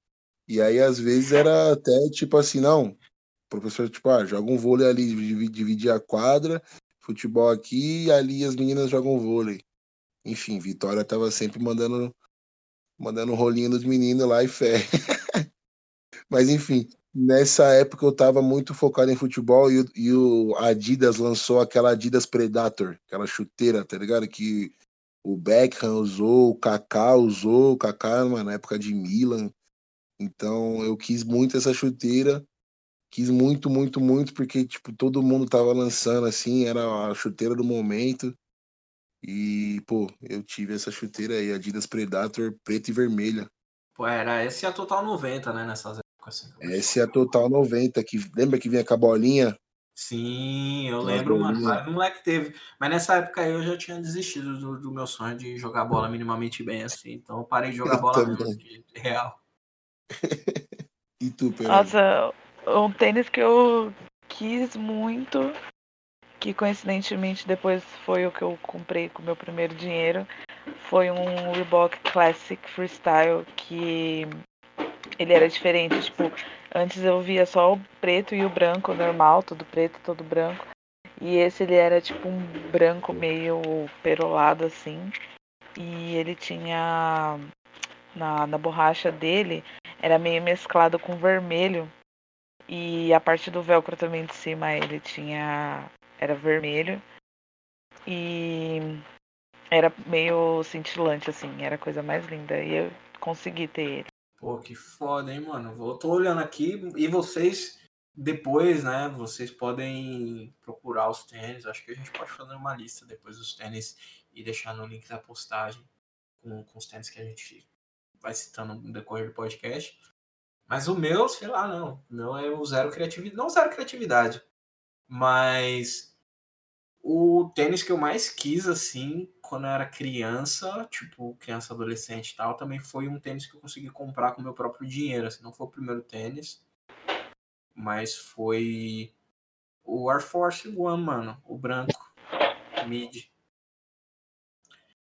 E aí, às vezes, era até tipo assim, não, o professor, tipo, ah, joga um vôlei ali, dividir a quadra, futebol aqui, e ali as meninas jogam vôlei. Enfim, Vitória tava sempre mandando mandando rolinho nos meninos lá e fé. [LAUGHS] Mas enfim, nessa época eu estava muito focado em futebol e, e, o Adidas lançou aquela Adidas Predator, aquela chuteira, tá ligado? Que o Beckham usou, o Kaká usou, o Kaká na época de Milan. Então eu quis muito essa chuteira, quis muito, muito, muito, porque tipo, todo mundo tava lançando assim, era a chuteira do momento. E, pô, eu tive essa chuteira aí, Adidas Predator preta e vermelha. Pô, era esse a Total 90, né, nessas Assim, Esse é a Total 90, que lembra que vinha com a bolinha? Sim, eu lembro, mano. Vários moleque teve. Mas nessa época aí eu já tinha desistido do, do, meu sonho de jogar bola minimamente bem, assim. Então eu parei de [LAUGHS] jogar bola mesmo, real. [LAUGHS] e tu, Pedro? Nossa, um tênis que eu quis muito, que coincidentemente depois foi o que eu comprei com o meu primeiro dinheiro, foi um Reebok Classic Freestyle que ele era diferente. Tipo, antes eu via só o preto e o branco normal, todo preto, todo branco. E esse ele era tipo um branco meio perolado assim. E ele tinha na, na borracha dele era meio mesclado com vermelho. E a parte do velcro também de cima ele tinha era vermelho. E era meio cintilante assim, era a coisa mais linda. E eu consegui ter ele. Pô, que foda, hein, mano? Eu tô olhando aqui e vocês, depois, né, vocês podem procurar os tênis. Acho que a gente pode fazer uma lista depois dos tênis e deixar no link da postagem com, com os tênis que a gente vai citando no decorrer do podcast. Mas o meu, sei lá, não. O meu é o zero criatividade. Não zero criatividade, mas o tênis que eu mais quis, assim, quando eu era criança, tipo, criança, adolescente e tal, também foi um tênis que eu consegui comprar com meu próprio dinheiro. Assim, não foi o primeiro tênis, mas foi o Air Force One, mano, o branco, mid.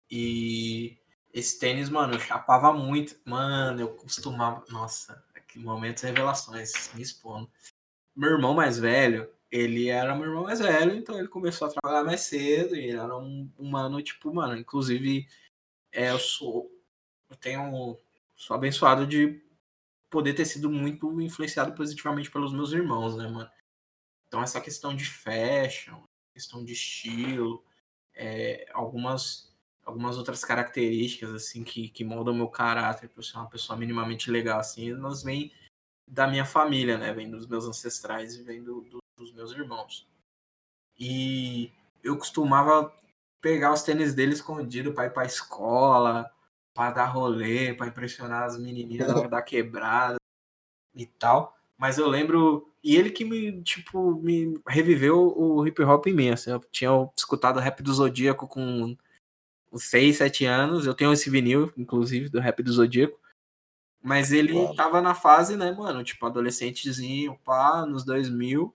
E esse tênis, mano, eu chapava muito. Mano, eu costumava. Nossa, que momentos revelações, me expondo. Meu irmão mais velho, ele era meu irmão mais velho, então ele começou a trabalhar mais cedo e ele era um, um mano, tipo, mano, inclusive é, eu sou. Eu tenho. Sou abençoado de poder ter sido muito influenciado positivamente pelos meus irmãos, né, mano? Então essa questão de fashion, questão de estilo, é, algumas algumas outras características assim que, que moldam meu caráter para ser uma pessoa minimamente legal assim, elas vêm da minha família, né? Vem dos meus ancestrais e vem do, do, dos meus irmãos. E eu costumava pegar os tênis dele escondido para ir para escola, para dar rolê, para impressionar as menininhas na hora da quebrada e tal. Mas eu lembro. E ele que me, tipo, me reviveu o hip hop em mim. Assim, eu tinha escutado rap do Zodíaco com 6, 7 anos. Eu tenho esse vinil, inclusive, do rap do Zodíaco. Mas ele claro. tava na fase, né, mano? Tipo, adolescentezinho, pá, nos 2000.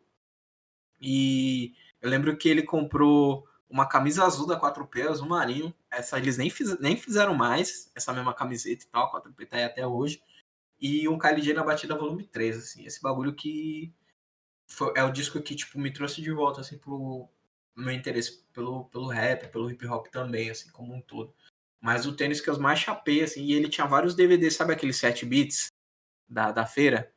E eu lembro que ele comprou uma camisa azul da 4P, azul marinho. Essa eles nem, fiz, nem fizeram mais, essa mesma camiseta e tal, 4P tá aí até hoje. E um KLG na batida volume 3, assim. Esse bagulho que foi, é o disco que, tipo, me trouxe de volta, assim, pro, meu interesse pelo, pelo rap, pelo hip hop também, assim, como um todo. Mas o tênis que eu mais chapei, assim, e ele tinha vários DVDs, sabe aqueles 7 bits da, da feira?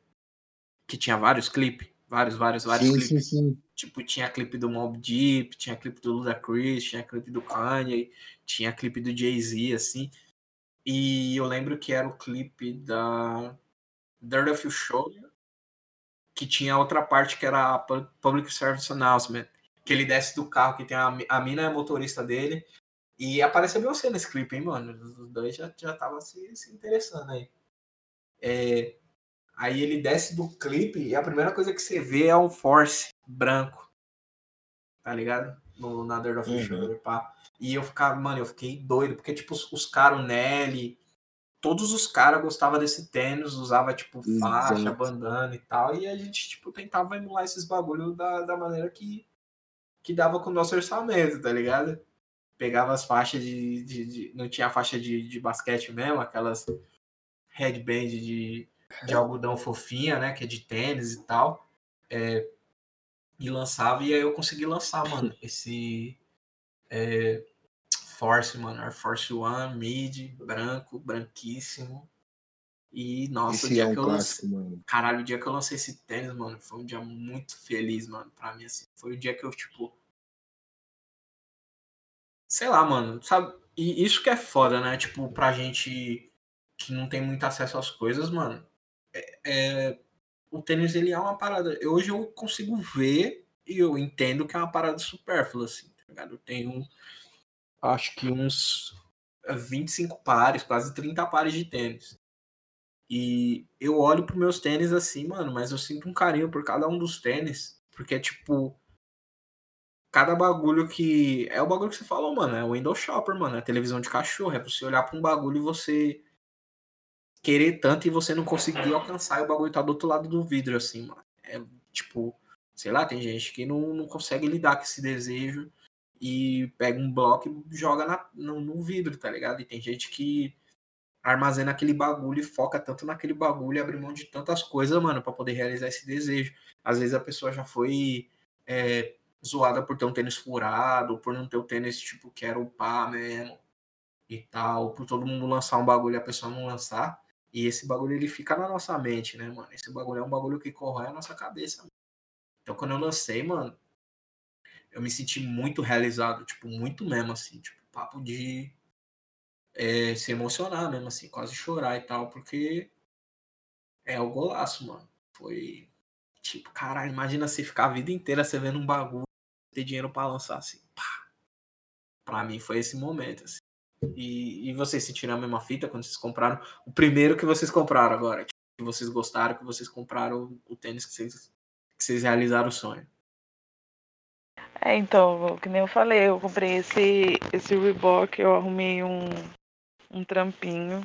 Que tinha vários clipes, vários, vários, vários Sim, clipes. sim, sim. Tipo, tinha clipe do Mob Deep, tinha clipe do Ludacris, tinha clipe do Kanye, tinha clipe do Jay-Z, assim. E eu lembro que era o clipe da Dirt of Show, que tinha outra parte que era a Public Service Announcement, que ele desce do carro, que tem a, a mina é motorista dele, e apareceu você nesse clipe, hein, mano? Os dois já, já tava se, se interessando aí. É, aí ele desce do clipe e a primeira coisa que você vê é um Force branco. Tá ligado? No, na Dirt of Uhum. Pá. E eu ficava, mano, eu fiquei doido, porque, tipo, os, os caras, o Nelly, todos os caras gostavam desse tênis, usava, tipo, faixa, Exato. bandana e tal, e a gente, tipo, tentava emular esses bagulho da, da maneira que, que dava com o nosso orçamento, tá ligado? Pegava as faixas de. de- de- não tinha faixa de, de basquete mesmo, aquelas headband de, de algodão fofinha, né? Que é de tênis e tal. é, e lançava, e aí eu consegui lançar, mano, esse. é, Force, mano, Air Force One, mid, branco, branquíssimo. E, nossa, o Esse dia é um que eu lancei. clássico, mano. Caralho, o dia que eu lancei esse tênis, mano, foi um dia muito feliz, mano, pra mim, assim. Foi o dia que eu, tipo. Sei lá, mano, sabe? E isso que é foda, né? Tipo, pra gente que não tem muito acesso às coisas, mano. É, é- o tênis, ele é uma parada. Hoje eu consigo ver e eu entendo que é uma parada supérflua, assim, tá ligado? Eu tenho, acho que uns 25 pares, quase 30 pares de tênis. E eu olho pros meus tênis assim, mano, mas eu sinto um carinho por cada um dos tênis. Porque é tipo. Cada bagulho que. É o bagulho que você falou, mano. É o window shopper, mano. É televisão de cachorro. É você olhar pra um bagulho e você querer tanto e você não conseguir alcançar e o bagulho tá do outro lado do vidro, assim, mano. É tipo. Sei lá, tem gente que não, não consegue lidar com esse desejo e pega um bloco e joga na- no, no vidro, tá ligado? E tem gente que armazena aquele bagulho e foca tanto naquele bagulho e abre mão de tantas coisas, mano, pra poder realizar esse desejo. Às vezes a pessoa já foi é, zoada por ter um tênis furado, por não ter o tênis, tipo, que era pá mesmo e tal, por todo mundo lançar um bagulho e a pessoa não lançar. E esse bagulho ele fica na nossa mente, né, mano? Esse bagulho é um bagulho que corrói a nossa cabeça. Mano. Então quando eu lancei, mano, eu me senti muito realizado, tipo, muito mesmo, assim, tipo, papo de é, se emocionar mesmo, assim, quase chorar e tal, porque é o golaço, mano. Foi tipo, caralho, imagina você ficar a vida inteira você vendo um bagulho, ter dinheiro pra lançar assim, pá. Pra mim foi esse momento, assim. E, e vocês sentiram a mesma fita quando vocês compraram o primeiro que vocês compraram agora, tipo, que vocês gostaram, que vocês compraram o tênis que vocês, que vocês realizaram o sonho. É, então, que nem eu falei, eu comprei esse, esse Reebok, eu arrumei um, um trampinho.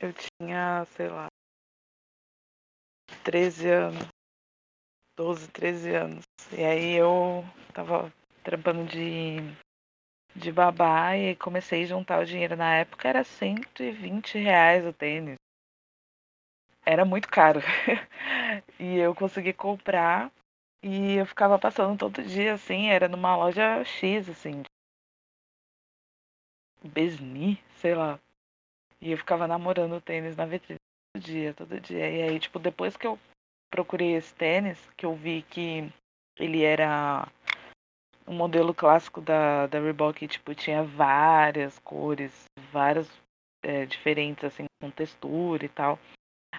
Eu tinha, sei lá, 13 anos. 12, 13 anos. E aí eu tava trampando de, de babá e comecei a juntar o dinheiro. Na época era 120 reais o tênis. Era muito caro. [LAUGHS] e eu consegui comprar e eu ficava passando todo dia, assim, era numa loja X, assim. Besni, sei lá. E eu ficava namorando o tênis na vitrine todo dia, todo dia. E aí, tipo, depois que eu procurei esse tênis, que eu vi que ele era um modelo clássico da, da Reebok, tipo, tinha várias cores, várias é, diferentes, assim, com textura e tal.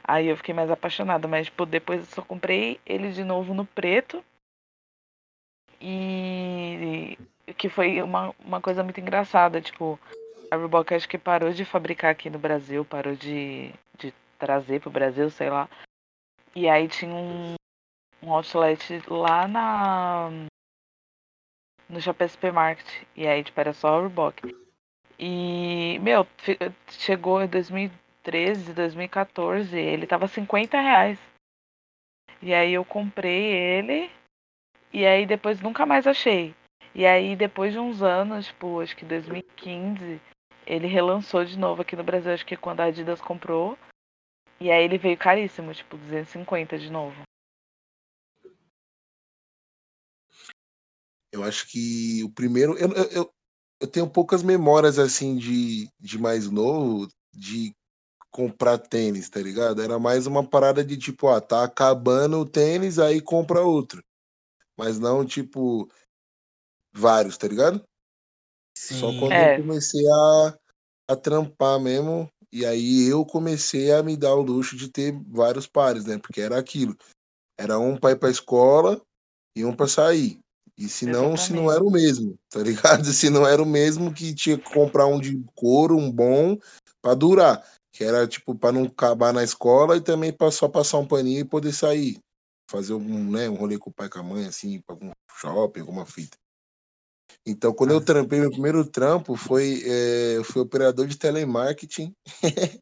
Aí eu fiquei mais apaixonada, mas tipo, depois eu só comprei ele de novo no preto. E que foi uma, uma coisa muito engraçada, tipo, a Reebok acho que parou de fabricar aqui no Brasil, parou de, de trazer pro Brasil, sei lá. E aí tinha um, um outlet lá na no Chapéu Supermarket. E aí, tipo, era só Reebok. E, meu, chegou em 2013, 2014, ele tava 50 reais. E aí eu comprei ele, e aí depois nunca mais achei. E aí depois de uns anos, tipo, acho que 2015, ele relançou de novo aqui no Brasil, acho que quando a Adidas comprou. E aí ele veio caríssimo, tipo, 250 de novo. Eu acho que o primeiro. Eu, eu, eu tenho poucas memórias assim de, de mais novo de comprar tênis, tá ligado? Era mais uma parada de tipo, ah, tá acabando o tênis, aí compra outro. Mas não, tipo, vários, tá ligado? Sim. Só quando É. eu comecei a, a trampar mesmo, e aí eu comecei a me dar o luxo de ter vários pares, né? Porque era aquilo. Era um pra ir pra escola e um pra sair. E se não, se não era o mesmo, tá ligado? [LAUGHS] Se não era o mesmo que tinha que comprar um de couro, um bom, pra durar. Que era tipo pra não acabar na escola e também pra só passar um paninho e poder sair. Fazer um, né, um rolê com o pai e com a mãe, assim, pra algum shopping, alguma fita. Então, quando eu Ah. trampei, meu primeiro trampo foi, é, eu fui operador de telemarketing [LAUGHS]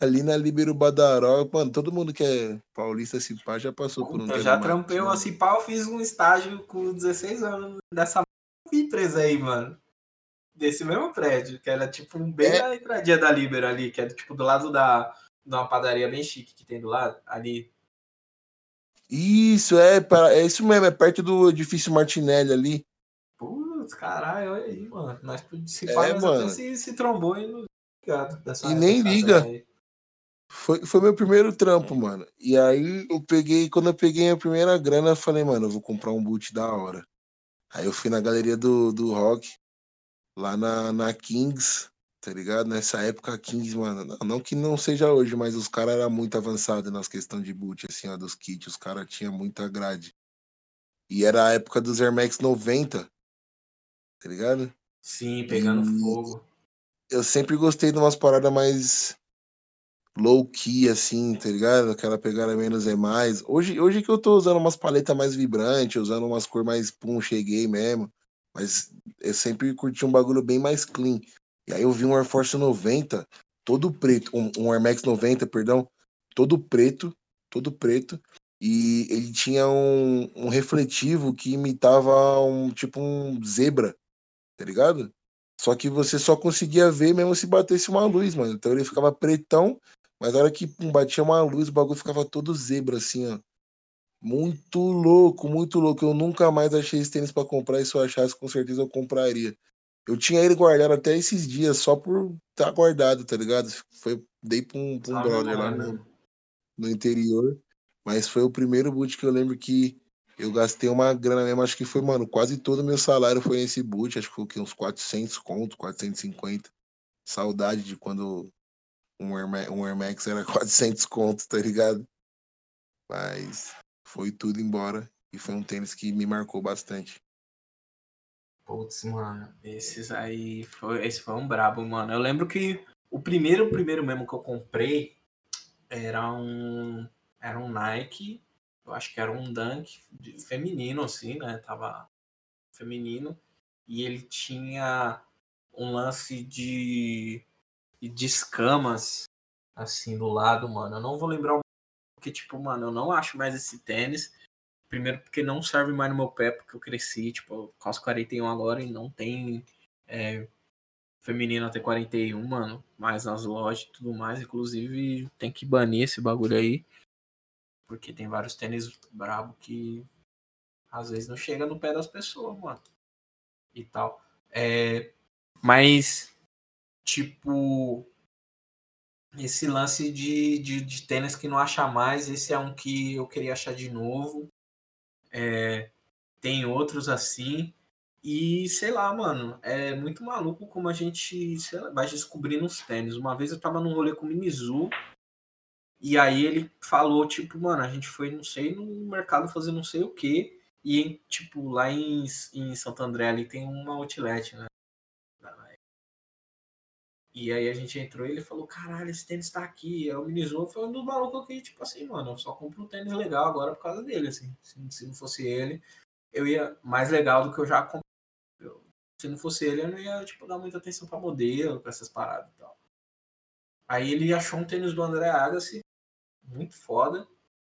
ali na Libero Badaró. Mano, todo mundo que é paulista, se pá, já passou por um Puta, eu já trampei né? assim, pá, eu fiz um estágio com 16 anos dessa empresa aí, mano. Desse mesmo prédio, que era tipo um bem É. na entradinha da Libero ali, que é tipo do lado da de uma padaria bem chique que tem do lado, ali. Isso, é, é isso mesmo, é perto do edifício Martinelli ali. Putz, caralho, olha aí, mano. Nós se É, mano. se, se trombou e não ligado dessa E nem liga. aí. Foi, foi meu primeiro trampo, mano. E aí eu peguei, quando eu peguei a primeira grana, eu falei, mano, eu vou comprar um boot da hora. Aí eu fui na galeria do, do rock, lá na, na Kings, tá ligado? Nessa época a Kings, mano, não, não que não seja hoje, mas os caras eram muito avançados nas questões de boot, assim, ó, dos kits, os caras tinham muita grade. E era a época dos Air Max 90, tá ligado? Sim, pegando E- fogo. eu sempre gostei de umas paradas mais low key, assim, tá ligado? Aquela pegada menos é mais. Hoje, hoje que eu tô usando umas paletas mais vibrantes, usando umas cores mais pum, cheguei mesmo. Mas eu sempre curti um bagulho bem mais clean. E aí eu vi um Air Force 90, todo preto, um, um Air Max 90, perdão, todo preto, todo preto. E ele tinha um, um refletivo que imitava um tipo um zebra, tá ligado? Só que você só conseguia ver mesmo se batesse uma luz, mano. Então ele ficava pretão, mas na hora que pum, batia uma luz, o bagulho ficava todo zebra, assim, ó. Muito louco, muito louco. Eu nunca mais achei esse tênis pra comprar e se eu achasse, com certeza eu compraria. Eu tinha ele guardado até esses dias, só por estar guardado, tá ligado? Foi, dei pra um, pra um Só brother lá memória, no, né? no interior. Mas foi o primeiro boot que eu lembro que eu gastei uma grana mesmo. Acho que foi, mano, quase todo o meu salário foi nesse boot. Acho que foi uns 400 conto, 450. Saudade de quando um Air, Ma- um Air Max era [LAUGHS] 400 conto, tá ligado? Mas foi tudo embora. E foi um tênis que me marcou bastante. Putz, mano, esses aí foi, esse foi um brabo, mano. Eu lembro que o primeiro, o primeiro mesmo que eu comprei era um era um Nike, eu acho que era um Dunk feminino assim, né? Tava feminino e ele tinha um lance de de escamas assim do lado, mano. Eu não vou lembrar o porque tipo, mano, eu não acho mais esse tênis. Primeiro porque não serve mais no meu pé, porque eu cresci, tipo, eu calço 41 agora e não tem é, feminino até 41, mano. Mais nas lojas e tudo mais. Inclusive, tem que banir esse bagulho aí. Porque tem vários tênis brabo que às vezes não chega no pé das pessoas, mano. E tal. É, mas, tipo, esse lance de, de, de tênis que não acha mais, esse é um que eu queria achar de novo. É, tem outros assim. E sei lá, mano, é muito maluco como a gente lá, vai descobrindo os tênis. Uma vez eu tava num rolê com o Minizu. E aí ele falou, tipo, mano, a gente foi, não sei, no mercado fazer não sei o que. E, tipo, lá em, em Santo André ali tem uma outlet, né? E aí a gente entrou e ele falou, caralho, esse tênis tá aqui. Aí o Minizu foi um dos malucos que, tipo assim, mano, eu só compro um tênis legal agora por causa dele, assim. Se, se não fosse ele, eu ia mais legal do que eu já comprei. Se não fosse ele, eu não ia, tipo, dar muita atenção pra modelo, pra essas paradas e tal. Aí ele achou um tênis do André Agassi, muito foda,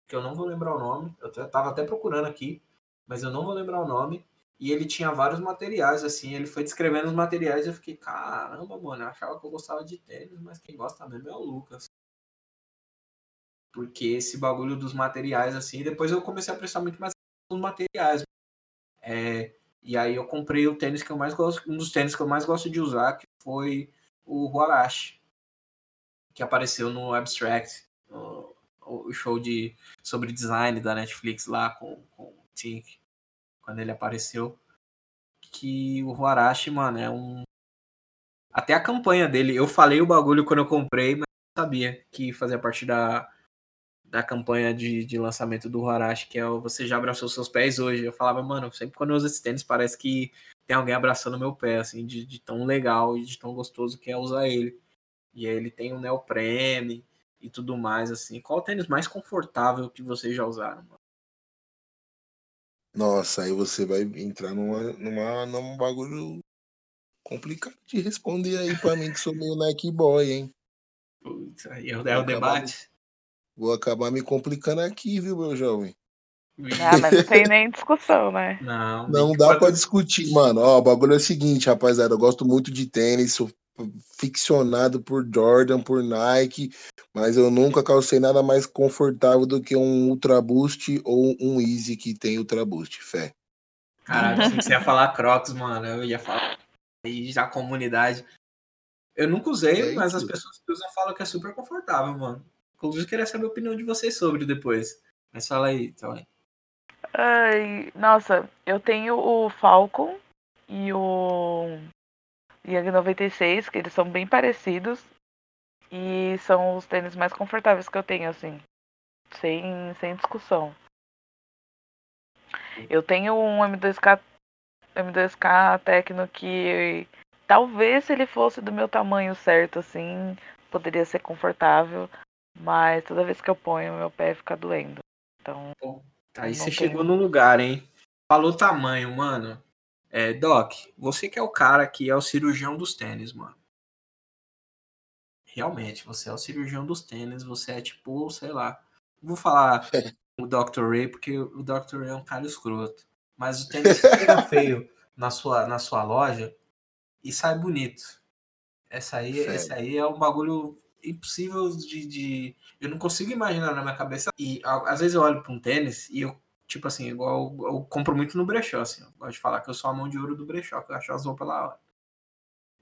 que eu não vou lembrar o nome. Eu tava até procurando aqui, mas eu não vou lembrar o nome. E ele tinha vários materiais, assim, ele foi descrevendo os materiais e eu fiquei, caramba, mano, eu achava que eu gostava de tênis, mas quem gosta mesmo é o Lucas. Porque esse bagulho dos materiais, assim, depois eu comecei a prestar muito mais nos materiais. É, E aí eu comprei o tênis que eu mais gosto, um dos tênis que eu mais gosto de usar, que foi o Huarache, que apareceu no Abstract, o, show de sobre design da Netflix lá com, com o Tink, quando ele apareceu. Que o Huarache, mano, é um. Até a campanha dele, eu falei o bagulho quando eu comprei, mas não sabia que fazia parte da, da campanha de, de lançamento do Harashi, que é o Você Já Abraçou Seus Pés Hoje. Eu falava, mano, sempre quando eu uso esse tênis, parece que tem alguém abraçando meu pé, assim, de, de tão legal e de tão gostoso que é usar ele. E aí ele tem um neoprene e tudo mais, assim. Qual o tênis mais confortável que vocês já usaram, mano? Nossa, aí você vai entrar numa, numa, num bagulho complicado de responder aí pra mim, que sou meio Nike Boy, hein? Putz, aí é o, é o debate. Vou acabar me complicando aqui, viu, meu jovem? Ah, mas não tem nem discussão, né? Não, Não dá pra discutir, mano. Ó, o bagulho é o seguinte, rapaziada. Eu gosto muito de tênis, sou ficcionado por Jordan, por Nike, mas eu nunca calcei nada mais confortável do que um Ultra Boost ou um Easy que tem Ultra Boost, fé. Caralho, que você ia [LAUGHS] falar Crocs, mano. Eu ia falar aí já comunidade. Eu nunca usei, É mas as pessoas que usam falam que é super confortável, mano. Inclusive, queria saber a opinião de vocês sobre depois. Mas fala aí, então. Ai, nossa, eu tenho o Falcon e o Young 96, que eles são bem parecidos. E são os tênis mais confortáveis que eu tenho, assim. Sem, sem discussão. Eu tenho um M2K, M2K Tecno que talvez se ele fosse do meu tamanho certo, assim, poderia ser confortável. Mas toda vez que eu ponho, meu pé fica doendo. Então, Tá, aí você tenho. chegou no lugar, hein? Falou tamanho, mano. É, Doc, você que é o cara que é o cirurgião dos tênis, mano. Realmente, você é o cirurgião dos tênis, você é tipo, sei lá. Vou falar [LAUGHS] o Dr. Ray, porque o Dr. Ray é um cara escroto. Mas o tênis fica [LAUGHS] feio na sua, na sua loja e sai bonito. Essa aí, Sério? esse aí é um bagulho impossível de, de- Eu não consigo imaginar na minha cabeça. E às vezes eu olho pra um tênis e eu, tipo assim, igual eu, compro muito no brechó, assim. Eu gosto de falar que eu sou a mão de ouro do brechó, que eu acho as roupas lá.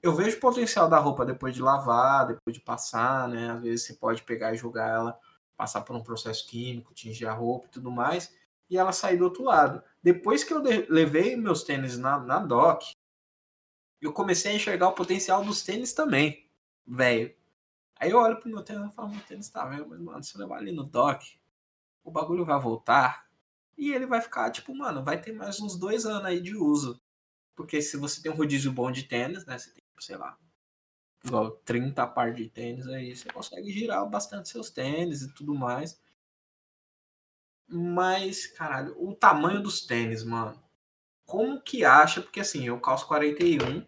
Eu vejo o potencial da roupa depois de lavar, depois de passar, né? Às vezes você pode pegar e jogar ela, passar por um processo químico, tingir a roupa e tudo mais, e ela sair do outro lado. Depois que eu levei meus tênis na, na dock, eu comecei a enxergar o potencial dos tênis também, velho. Aí eu olho pro meu tênis e falo, meu tênis tá velho, mas mano, se eu levar ali no dock, o bagulho vai voltar e ele vai ficar, tipo, mano, vai ter mais uns dois anos aí de uso. Porque se você tem um rodízio bom de tênis, né? Você tem, sei lá, igual 30 par de tênis aí, você consegue girar bastante seus tênis e tudo mais. Mas, caralho, o tamanho dos tênis, mano. Como que acha? Porque assim, eu calço 41,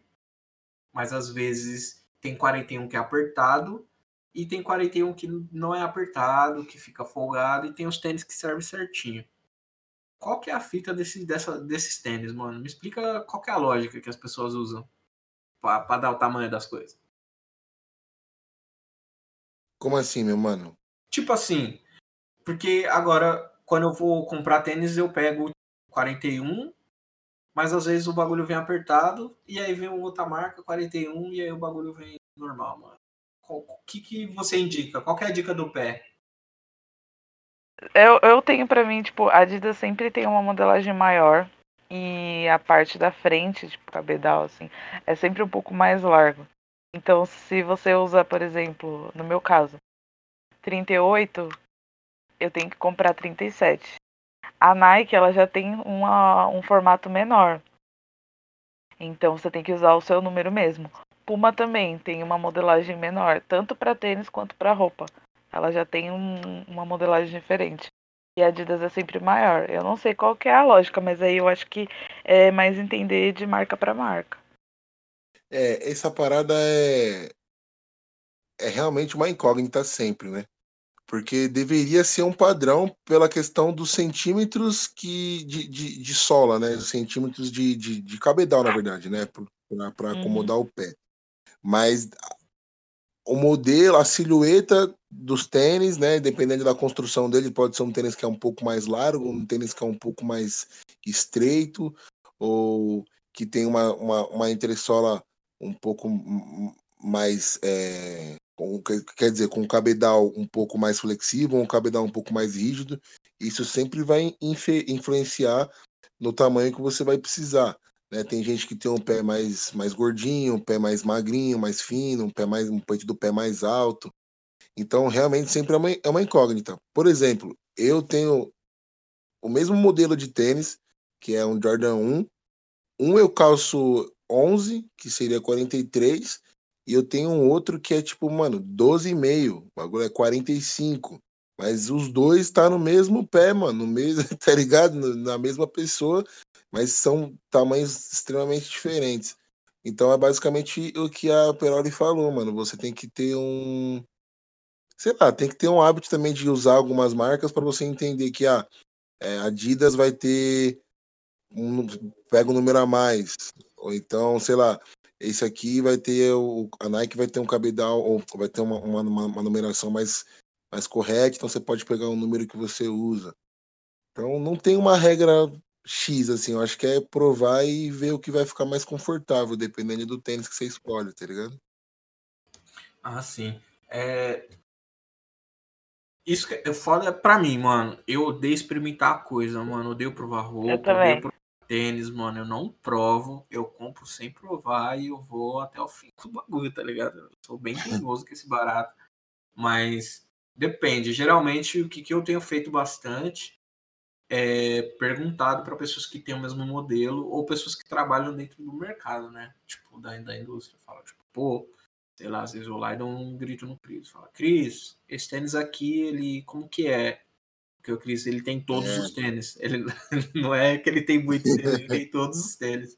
mas às vezes tem 41 que é apertado e tem 41 que não é apertado, que fica folgado e tem os tênis que servem certinho. Qual que é a fita desse, dessa, desses tênis, mano? Me explica qual que é a lógica que as pessoas usam pra dar o tamanho das coisas. Como assim, meu mano? Tipo assim, porque agora, quando eu vou comprar tênis, eu pego 41, mas às vezes o bagulho vem apertado, e aí vem outra marca, 41, e aí o bagulho vem normal, mano. O que, que você indica? Qual que é a dica do pé? Eu, eu tenho pra mim, tipo, a Adidas sempre tem uma modelagem maior e a parte da frente, tipo, cabedal, assim, é sempre um pouco mais largo. Então, se você usa, por exemplo, no meu caso, 38, eu tenho que comprar 37. A Nike, ela já tem uma, um formato menor. Então, você tem que usar o seu número mesmo. Puma também tem uma modelagem menor, tanto para tênis quanto para roupa. Ela já tem um- uma modelagem diferente. E a Adidas é sempre maior. Eu não sei qual que é a lógica, mas aí eu acho que é mais entender de marca para marca. É, essa parada é, é realmente uma incógnita sempre, né? Porque deveria ser um padrão pela questão dos centímetros que, de, de, de sola, né? Os centímetros de, de, de cabedal, na verdade, né? Para Uhum. acomodar o pé. Mas o modelo, a silhueta dos tênis, né? Dependendo da construção dele, pode ser um tênis que é um pouco mais largo, um tênis que é um pouco mais estreito, ou que tem uma, uma, uma entressola um pouco mais. É, com, quer dizer, com um cabedal um pouco mais flexível, um cabedal um pouco mais rígido. Isso sempre vai influenciar no tamanho que você vai precisar. Né? Tem gente que tem um pé mais, mais gordinho, um pé mais magrinho, mais fino, um pé mais um peito do pé mais alto. Então, realmente, sempre é uma, é uma incógnita. Por exemplo, eu tenho o mesmo modelo de tênis, que é um Jordan 1. Um eu calço 11, que seria 43, e eu tenho um outro que é tipo, mano, 12,5. O bagulho é 45. Mas os dois tá no mesmo pé, mano, no mesmo, [LAUGHS] tá ligado? Na mesma pessoa, mas são tamanhos extremamente diferentes. Então é basicamente o que a Peroli falou, mano. Você tem que ter um. Sei lá, tem que ter um hábito também de usar algumas marcas para você entender que a ah, Adidas vai ter. Um, pega um número a mais. Ou então, sei lá, esse aqui vai ter. O, a Nike vai ter um cabedal, ou vai ter uma, uma, uma numeração mais, mais correta, então você pode pegar o número que você usa. Então não tem uma regra X, assim, eu acho que é provar e ver o que vai ficar mais confortável, dependendo do tênis que você escolhe, tá ligado? Ah, sim. É... Isso que é foda pra mim, mano. Eu odeio experimentar coisa, mano. Eu odeio provar roupa, eu odeio provar tênis, mano. Eu não provo, eu compro sem provar e eu vou até o fim do bagulho, tá ligado? Eu sou bem teimoso com esse barato. Mas depende. Geralmente, o que, que eu tenho feito bastante é, perguntado para pessoas que têm o mesmo modelo ou pessoas que trabalham dentro do mercado, né? Tipo, da, da indústria. Fala, tipo, pô, sei lá, às vezes eu lá e dou um grito no Cris. Fala, Cris, esse tênis aqui, ele, como que é? Porque o Cris, ele tem todos é. os tênis. Ele [LAUGHS] não é que ele tem muito tênis, ele tem todos os tênis.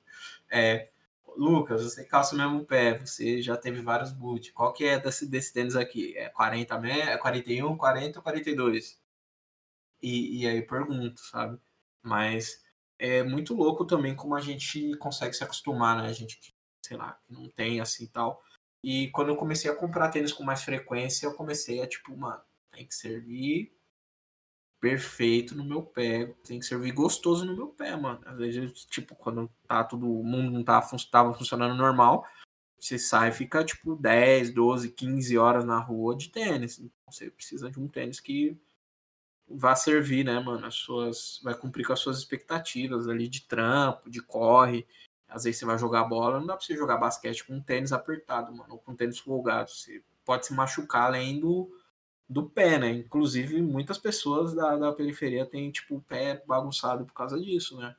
É, Lucas, você calça o mesmo pé, você já teve vários boot. Qual que é desse, desse tênis aqui? É 40, é 41, 40 ou 42? E, e aí pergunto, sabe? Mas é muito louco também como a gente consegue se acostumar, né? A gente que, sei lá, que não tem assim tal. E quando eu comecei a comprar tênis com mais frequência, eu comecei a, tipo, mano, tem que servir perfeito no meu pé, tem que servir gostoso no meu pé, mano. Às vezes, tipo, quando tá todo mundo não tá, tava funcionando normal, você sai e fica, tipo, 10, 12, 15 horas na rua de tênis. Então, você precisa de um tênis que vá servir, né, mano, as suas, vai cumprir com as suas expectativas ali de trampo, de corre. Às vezes você vai jogar bola, não dá pra você jogar basquete com um tênis apertado, mano, ou com um tênis folgado. Você pode se machucar além do, do pé, né? Inclusive, muitas pessoas da, da periferia têm, tipo, o pé bagunçado por causa disso, né?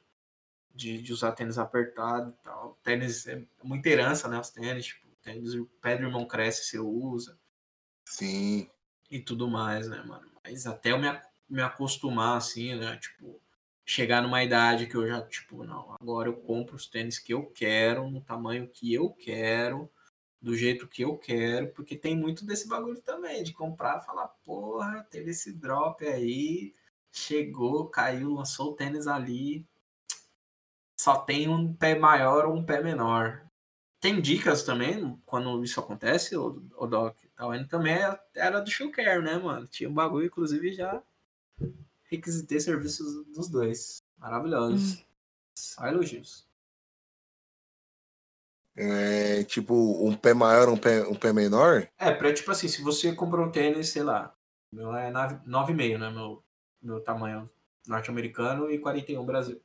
De, de usar tênis apertado e tal. Tênis é muita herança, né? Os tênis, tipo, tênis, o pé do irmão cresce, você usa. Sim. E tudo mais, né, mano? Mas até eu me me acostumar, assim, né? Tipo, chegar numa idade que eu já, tipo, não, agora eu compro os tênis que eu quero, no tamanho que eu quero, do jeito que eu quero, porque tem muito desse bagulho também, de comprar e falar, porra, teve esse drop aí, chegou, caiu, lançou o tênis ali, só tem um pé maior ou um pé menor. Tem dicas também quando isso acontece, o, Doc? Tal, também era do Show Care, né, mano? Tinha um bagulho, inclusive, já requisitei serviços dos dois. Maravilhosos. Hum. Só elogios. É, tipo, um pé maior, um pé, um pé menor? É, pra, tipo assim, se você comprou um tênis, sei lá, meu é 9,5, né? Meu, meu tamanho norte-americano e 41 Brasil.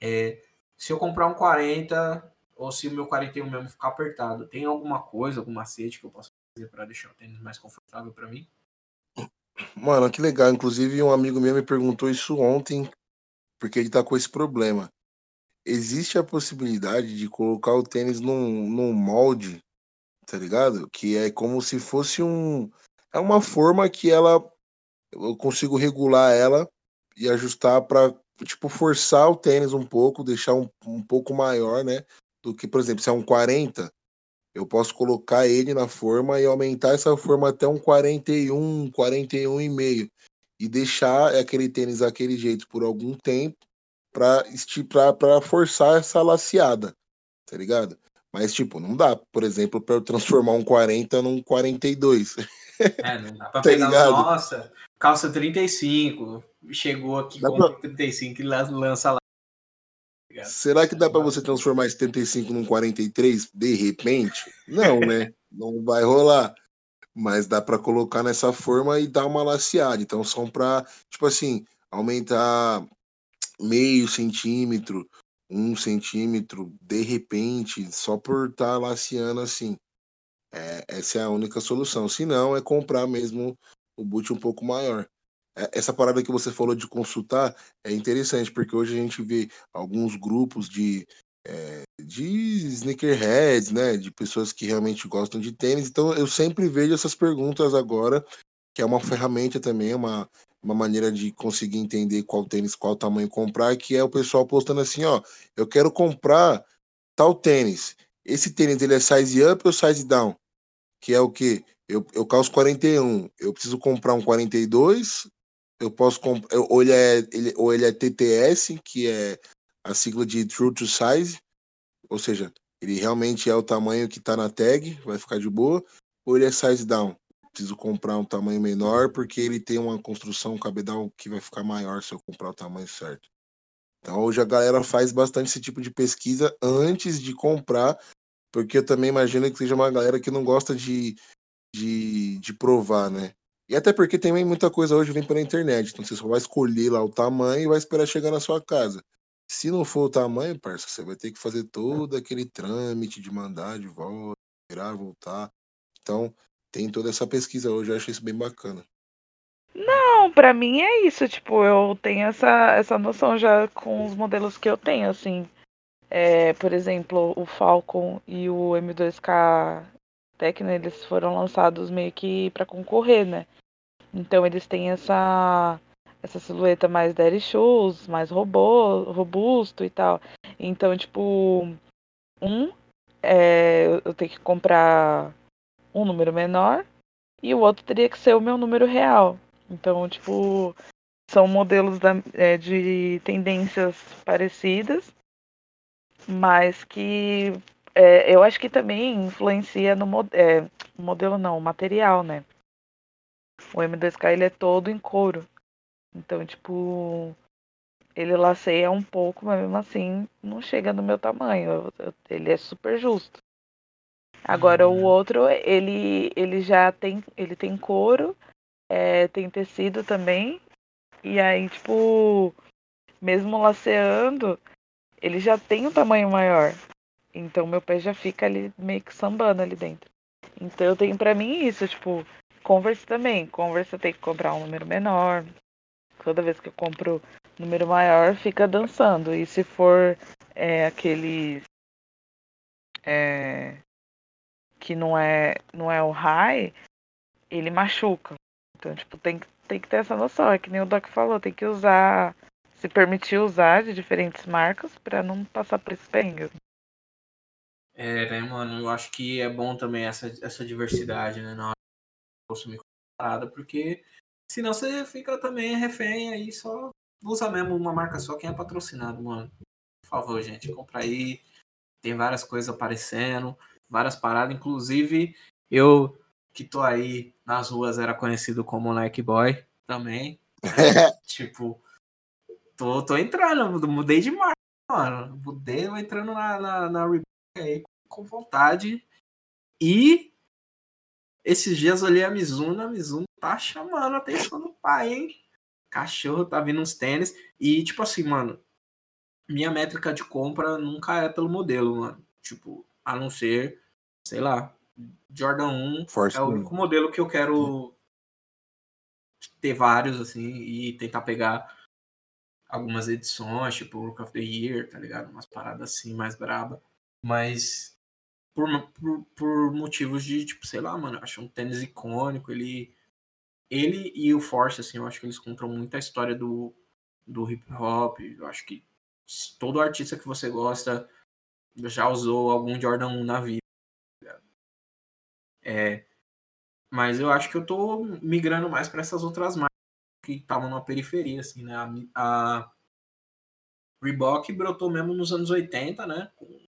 É, se eu comprar um 40, ou se o meu 41 mesmo ficar apertado, tem alguma coisa, algum macete que eu possa fazer para deixar o tênis mais confortável para mim? Mano, que legal. Inclusive, um amigo meu me perguntou isso ontem, porque ele tá com esse problema. Existe a possibilidade de colocar o tênis num, num molde, tá ligado? Que é como se fosse um. É uma forma que ela. Eu consigo regular ela e ajustar para tipo, forçar o tênis um pouco, deixar um, um pouco maior, né? Do que, por exemplo, se é um 40, eu posso colocar ele na forma e aumentar essa forma até um 41, 41 e meio e deixar aquele tênis daquele jeito por algum tempo para para forçar essa laceada, tá ligado? Mas tipo, não dá, por exemplo, para eu transformar um 40 num 42. [LAUGHS] É, não dá para [LAUGHS] tá pegar, ligado? nossa, calça 35, chegou aqui dá com pra... 35 e lança lá. Tá Será que dá para você transformar esse 75 num 43 de repente? Não, né? Não vai rolar. Mas dá para colocar nessa forma e dar uma laceada. Então são para, tipo assim, aumentar meio centímetro, um centímetro, de repente, só por estar tá laceando assim. É, essa é a única solução. Se não, é comprar mesmo o boot um pouco maior. É, essa parada que você falou de consultar é interessante, porque hoje a gente vê alguns grupos de, é, de sneakerheads, né? De pessoas que realmente gostam de tênis. Então eu sempre vejo essas perguntas agora, que é uma ferramenta também, uma, uma maneira de conseguir entender qual tênis, qual tamanho comprar, que é o pessoal postando assim, ó, eu quero comprar tal tênis. Esse tênis ele é size up ou size down? Que é o que? Eu, eu calço 41, eu preciso comprar um 42, eu posso comprar, ou ele é ele, ou ele é TTS, que é a sigla de True to Size, ou seja, ele realmente é o tamanho que está na tag, vai ficar de boa, ou ele é size down, preciso comprar um tamanho menor porque ele tem uma construção cabedal que vai ficar maior se eu comprar o tamanho certo. Então hoje a galera faz bastante esse tipo de pesquisa antes de comprar, porque eu também imagino que seja uma galera que não gosta de, de, de provar, né? E até porque também muita coisa hoje vem pela internet, então você só vai escolher lá o tamanho e vai esperar chegar na sua casa. Se não for o tamanho, parça, você vai ter que fazer todo aquele trâmite de mandar de volta, virar, voltar. Então, tem toda essa pesquisa hoje, eu acho isso bem bacana. Não, para mim é isso, tipo, eu tenho essa, essa noção já com os modelos que eu tenho, assim. É, por exemplo, o Falcon e o M2K Tecno, eles foram lançados meio que para concorrer, né? Então eles têm essa essa silhueta mais daddy shoes, mais robô, robusto e tal. Então, tipo, um é, eu tenho que comprar um número menor e o outro teria que ser o meu número real. Então, tipo, são modelos da, é, de tendências parecidas, mas que é, eu acho que também influencia no é, modelo, não, material, né? O M2K ele é todo em couro. Então, tipo, ele laceia um pouco, mas mesmo assim não chega no meu tamanho. Eu, eu, ele é super justo. Agora uhum. o outro, ele, ele já tem, ele tem couro, é, tem tecido também. E aí, tipo, mesmo laceando, ele já tem um tamanho maior. Então meu pé já fica ali meio que sambando ali dentro. Então eu tenho para mim isso, tipo, Converse também. Converse eu tenho que comprar um número menor. Toda vez que eu compro número maior, fica dançando. E se for é, aqueles é, que não é, não é o high, ele machuca. Então, tipo, tem, tem que ter essa noção. É que nem o Doc falou, tem que usar, se permitir usar de diferentes marcas para não passar por esse. É, né, mano, eu acho que é bom também essa, essa diversidade, né, na hora de consumir parada, porque senão você fica também refém aí, só usa mesmo uma marca só quem é patrocinado, mano. Por favor, gente, compra aí. Tem várias coisas aparecendo várias paradas. Inclusive, eu que tô aí nas ruas era conhecido como Nike Boy também. Né? [LAUGHS] tipo, tô, tô entrando, mudei de marca, mano. Mudei, vou entrando na, na, na aí com vontade. E esses dias olhei a Mizuno, a Mizuno tá chamando a atenção do pai, hein? Cachorro tá vindo uns tênis. E, tipo assim, mano, minha métrica de compra nunca é pelo modelo, mano. Tipo, a não ser, sei lá, Jordan 1 Force é o único modelo que eu quero ter vários, assim, e tentar pegar algumas edições, tipo Rook of the Year, tá ligado? Umas paradas assim, mais braba. Mas por, por, por, motivos de, tipo, sei lá, mano, eu acho um tênis icônico, ele ele e o Force, assim, eu acho que eles contam muita história do, do hip hop, eu acho que todo artista que você gosta já usou algum Jordan 1 na vida. É, mas eu acho que eu tô migrando mais para essas outras marcas que estavam na periferia, assim, né? A, a, Reebok brotou mesmo nos anos 80, né? Com,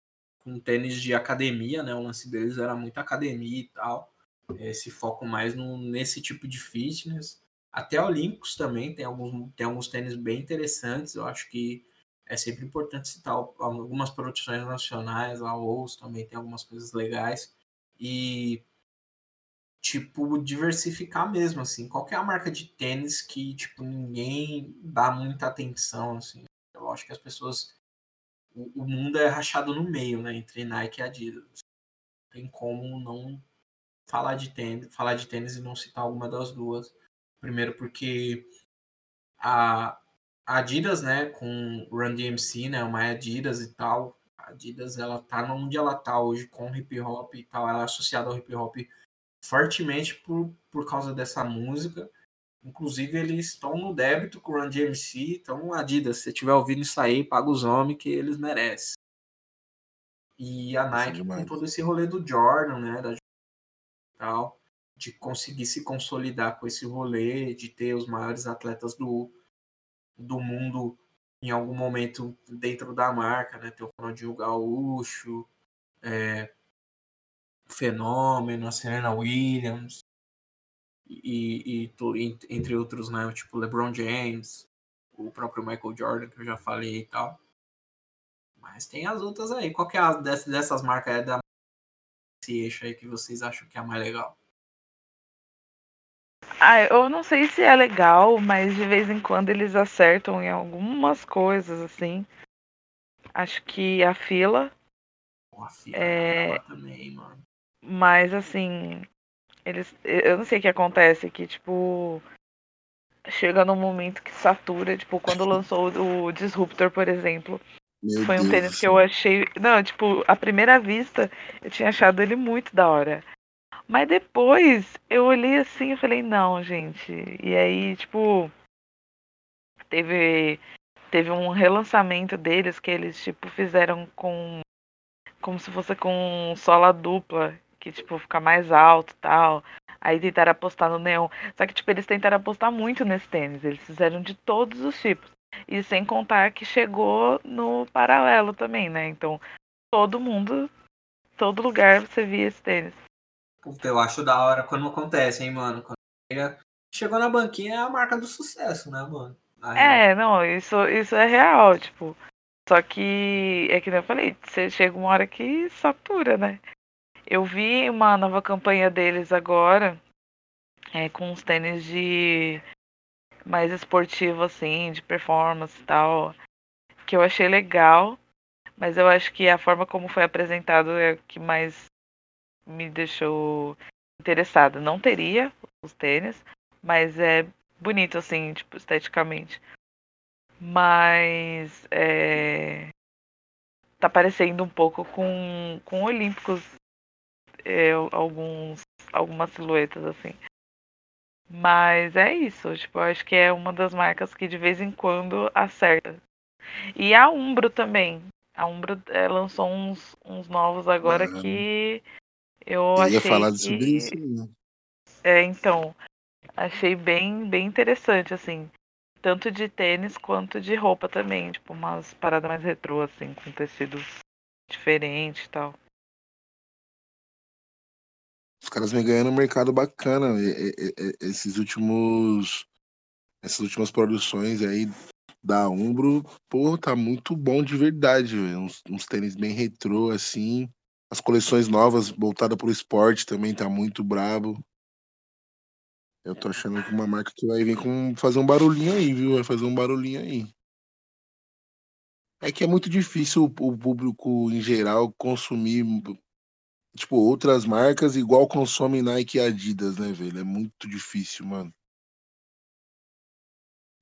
com tênis de academia, né? O lance deles era muito academia e tal. Esse foco mais no, nesse tipo de fitness. Até Olímpicos também tem alguns, tem alguns tênis bem interessantes. Eu acho que é sempre importante citar algumas produções nacionais, a OUS também tem algumas coisas legais. E, tipo, diversificar mesmo, assim. Qual é a marca de tênis que, tipo, ninguém dá muita atenção, assim. Eu acho que as pessoas... O, mundo é rachado no meio, né? Entre Nike e Adidas. Tem como não falar de tênis, falar de tênis e não citar alguma das duas. Primeiro porque a, Adidas, né, com Run DMC, né, uma Adidas e tal. A Adidas, ela tá onde ela tá hoje com hip hop e tal. Ela é associada ao hip hop fortemente por, por causa dessa música. Inclusive, eles estão no débito com o Run DMC. Então, Adidas, se você estiver ouvindo isso aí, paga os homens que eles merecem. E a Nike com todo esse rolê do Jordan, né, da tal, de conseguir se consolidar com esse rolê, de ter os maiores atletas do, do mundo em algum momento dentro da marca, né? Tem o Ronaldinho Gaúcho, é, Fenômeno, a Serena Williams e, e, entre outros, né? Tipo LeBron James, o próprio Michael Jordan que eu já falei e tal. Mas tem as outras aí. Qual que é a dessas marcas é da esse eixo aí que vocês acham que é a mais legal? Ah, eu não sei se é legal, mas de vez em quando eles acertam em algumas coisas, assim. Acho que a fila. a fila é... também, mano. Mas assim, eles. Eu não sei o que acontece, que tipo. Chega num momento que satura, tipo, quando lançou o Disruptor, por exemplo. Meu foi um Deus tênis que eu achei. Não, tipo, à primeira vista, eu tinha achado ele muito da hora. Mas depois eu olhei assim e falei, não, gente. E aí, tipo, teve teve um relançamento deles que eles tipo fizeram com como se fosse com sola dupla, que tipo fica mais alto, tal. Aí tentaram apostar no neon. Só que tipo eles tentaram apostar muito nesse tênis, eles fizeram de todos os tipos. E sem contar que chegou no paralelo também, né? Então, todo mundo, todo lugar você via esse tênis. Puta, eu acho da hora quando acontece, hein, mano? Quando chega, chegou na banquinha é a marca do sucesso, né, mano? é, não, isso, isso é real, tipo. Só que é que nem eu falei, você chega uma hora que satura, né? Eu vi uma nova campanha deles agora, é, com uns tênis de mais esportivo, assim, de performance e tal, que eu achei legal, mas eu acho que a forma como foi apresentado é o que mais me deixou interessada. Não teria os tênis, mas é bonito, assim, tipo, esteticamente. Mas é, tá parecendo um pouco com, com Olímpicos é, alguns, algumas silhuetas, assim. Mas é isso, tipo, eu acho que é uma das marcas que de vez em quando acerta. E a Umbro também. A Umbro é, lançou uns, uns novos agora uhum. que eu, eu achei ia falar que... sobre isso. Né? É, então, achei bem, bem interessante, assim. Tanto de tênis quanto de roupa também. Tipo, umas paradas mais retrô, assim, com tecido diferente e tal. Os caras vêm ganhando um mercado bacana. Esses últimos. Essas últimas produções aí da Umbro, pô, tá muito bom de verdade, uns, uns tênis bem retrô, assim. As coleções novas voltadas pro esporte também tá muito brabo. Eu tô achando que uma marca que vai vir com fazer um barulhinho aí, viu? Vai fazer um barulhinho aí. É que é muito difícil o público em geral consumir tipo outras marcas igual consome Nike e Adidas, né, velho? É muito difícil, mano.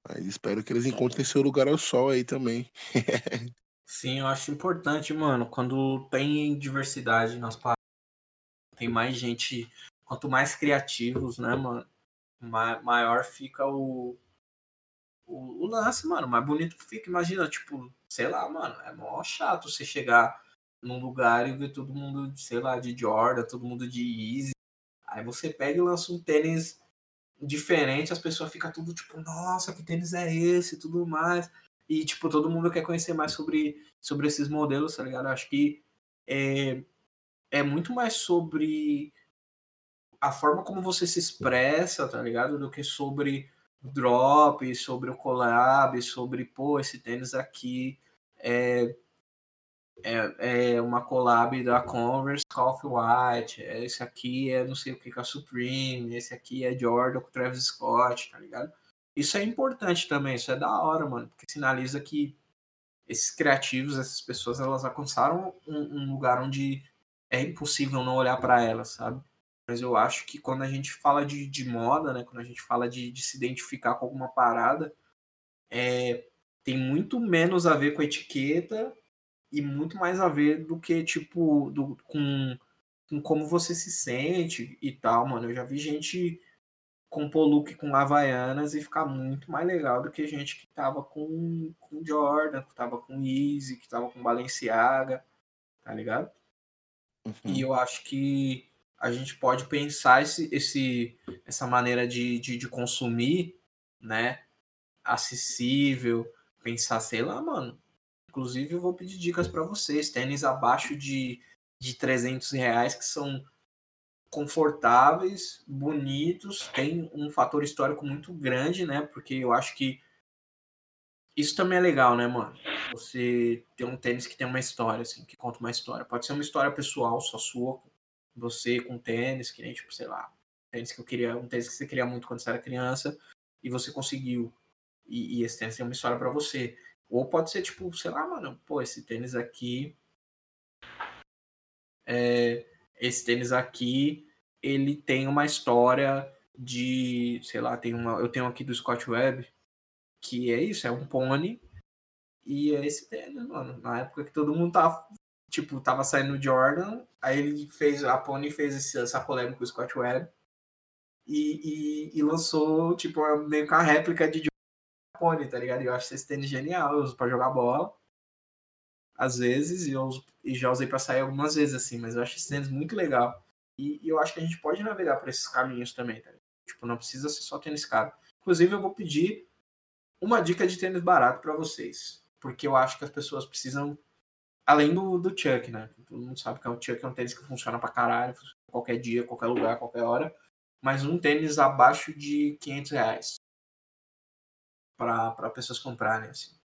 Mas espero que eles encontrem seu lugar ao sol aí também. [LAUGHS] Sim, eu acho importante, mano, quando tem diversidade nas paradas, tem mais gente, quanto mais criativos, né, mano, maior fica o, o, o, lance, mano, mais bonito fica. Imagina, tipo, sei lá, mano, é mó chato você chegar num lugar e ver todo mundo, sei lá, de Jordan, todo mundo de Easy. Aí você pega e lança um tênis diferente, as pessoas ficam tudo tipo, nossa, que tênis é esse e tudo mais. E, tipo, todo mundo quer conhecer mais sobre, sobre esses modelos, tá ligado? acho que é, é muito mais sobre a forma como você se expressa, tá ligado? Do que sobre drop, sobre o collab, sobre, pô, esse tênis aqui é, é, é uma collab da Converse com Off-White, esse aqui é não sei o que com a Supreme, esse aqui é Jordan com Travis Scott, tá ligado? Isso é importante também, isso é da hora, mano, porque sinaliza que esses criativos, essas pessoas, elas alcançaram um, um lugar onde é impossível não olhar para elas, sabe? Mas eu acho que quando a gente fala de, de moda, né, quando a gente fala de, de se identificar com alguma parada, é, tem muito menos a ver com etiqueta e muito mais a ver do que, tipo, do, com, com como você se sente e tal, mano. Eu já vi gente compor look com Havaianas e ficar muito mais legal do que gente que tava com, com Jordan, que tava com Easy, que tava com Balenciaga, tá ligado? Uhum. E eu acho que a gente pode pensar esse, esse, essa maneira de, de, de consumir, né? Acessível, pensar, sei lá, mano. Inclusive, eu vou pedir dicas para vocês. Tênis abaixo de, de 300 reais que são confortáveis, bonitos, tem um fator histórico muito grande, né? Porque eu acho que isso também é legal, né, mano? Você ter um tênis que tem uma história, assim, que conta uma história. Pode ser uma história pessoal, só sua, você com tênis, que nem, tipo, sei lá, tênis que eu queria, um tênis que você queria muito quando você era criança e você conseguiu. E, e esse tênis tem uma história para você. Ou pode ser, tipo, sei lá, mano, pô, esse tênis aqui. É, esse tênis aqui, ele tem uma história de, sei lá, tem uma, eu tenho aqui do Scott Webb, que é isso, é um pônei, e é esse tênis, mano, na época que todo mundo tava, tipo, tava saindo o Jordan, aí ele fez, a Pony fez esse, essa polêmica com o Scott Webb, e, e, e, lançou, tipo, meio que uma réplica de Pony, tá ligado? Eu acho esse tênis genial, eu uso pra jogar bola, às vezes, e eu uso e já usei para sair algumas vezes, assim, mas eu acho esse tênis muito legal. E, e eu acho que a gente pode navegar por esses caminhos também, tá? Tipo, não precisa ser só tênis caro. Inclusive, eu vou pedir uma dica de tênis barato para vocês, porque eu acho que as pessoas precisam, além do, do Chuck, né? Todo mundo sabe que é um Chuck é um tênis que funciona para caralho, qualquer dia, qualquer lugar, qualquer hora, mas um tênis abaixo de 500 reais para pessoas comprarem, assim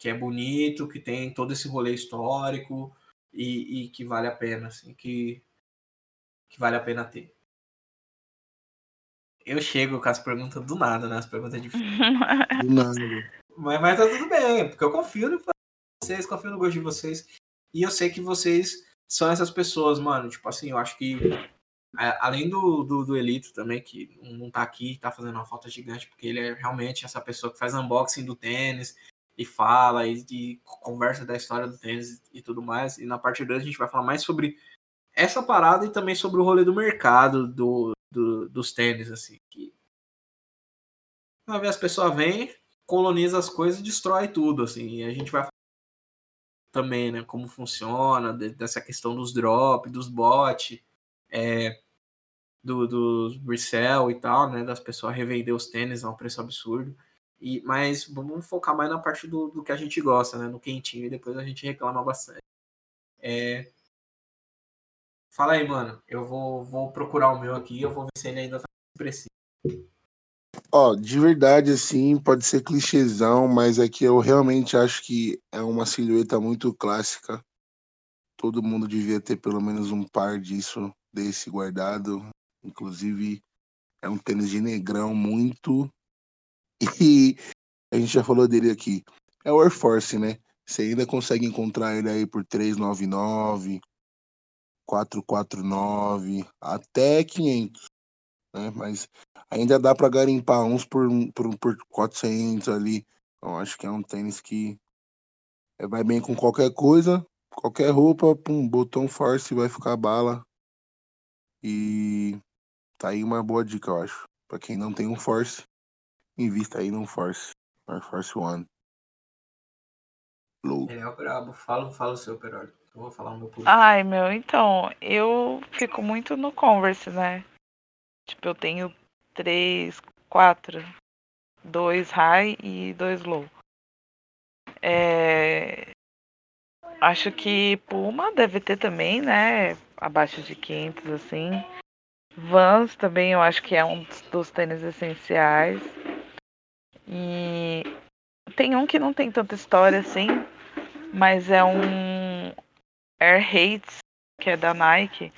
que é bonito, que tem todo esse rolê histórico e, e que vale a pena, assim, que, que vale a pena ter. Eu chego com as perguntas do nada, né? As perguntas difíceis. [LAUGHS] do nada. Mas, mas tá tudo bem, porque eu confio no vocês, confio no gosto de vocês. E eu sei que vocês são essas pessoas, mano. Tipo assim, eu acho que além do, do, do, Elito também, que não tá aqui, tá fazendo uma falta gigante, porque ele é realmente essa pessoa que faz unboxing do tênis, e fala e, e, conversa da história do tênis e tudo mais. E na parte 2 a gente vai falar mais sobre essa parada e também sobre o rolê do mercado do, do dos tênis, assim. Que uma vez as pessoas vêm, coloniza as coisas e destrói tudo, assim. E a gente vai também, né, como funciona, dessa questão dos drop, dos bot, é, do, do resell e tal, né, das pessoas revender os tênis a um preço absurdo. E, mas vamos focar mais na parte do, do que a gente gosta, né? No quentinho, e depois a gente reclama bastante. É... Fala aí, mano. Eu vou, vou procurar o meu aqui eu vou ver se ele ainda tá preciso. Ó, de verdade, assim, pode ser clichêzão, mas é que eu realmente acho que é uma silhueta muito clássica. Todo mundo devia ter pelo menos um par disso, desse guardado. Inclusive, é um tênis de negrão muito [LAUGHS] e a gente já falou dele aqui. É o Air Force, né? Você ainda consegue encontrar ele aí por 399, 449, até 500, né? Mas ainda dá para garimpar uns por, por, por 400 ali. Então acho que é um tênis que vai bem com qualquer coisa, qualquer roupa, um botão Force vai ficar bala. E tá aí uma boa dica, eu acho. Para quem não tem um Force, invista aí no Force, Air Force One. Ele é o brabo. Fala, fala o seu, Peroli. Eu vou falar o meu público. Ai, meu, então, eu fico muito no Converse, né? Tipo, eu tenho três, quatro, dois high e dois low. É... Acho que Puma deve ter também, né? Abaixo de 500, assim. Vans também eu acho que é um dos tênis essenciais. E tem um que não tem tanta história assim, mas é um Air Hates, que é da Nike,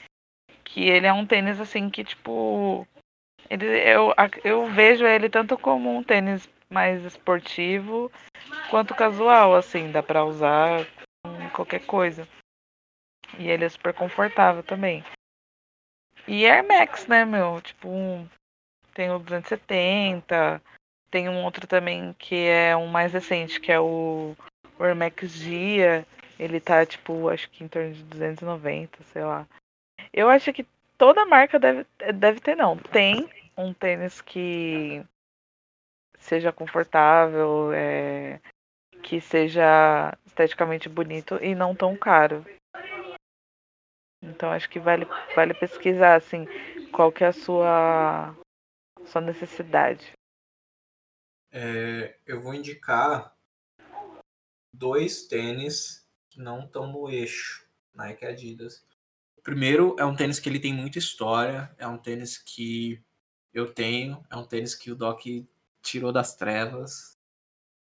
que ele é um tênis assim que tipo ele, eu, eu vejo ele tanto como um tênis mais esportivo quanto casual, assim, dá pra usar qualquer coisa. E ele é super confortável também. E Air Max, né, meu? Tipo, um, tem o 270, tem um outro também que é um mais recente, que é o, o Air Max Gia. Ele tá, tipo, acho que em torno de 290, sei lá. Eu acho que toda marca deve, deve ter, não. Tem um tênis que seja confortável, é, que seja esteticamente bonito e não tão caro. Então acho que vale, vale pesquisar assim qual que é a sua, sua necessidade. É, eu vou indicar dois tênis que não estão no eixo Nike Adidas. O primeiro é um tênis que ele tem muita história, é um tênis que eu tenho, é um tênis que o Doc tirou das trevas.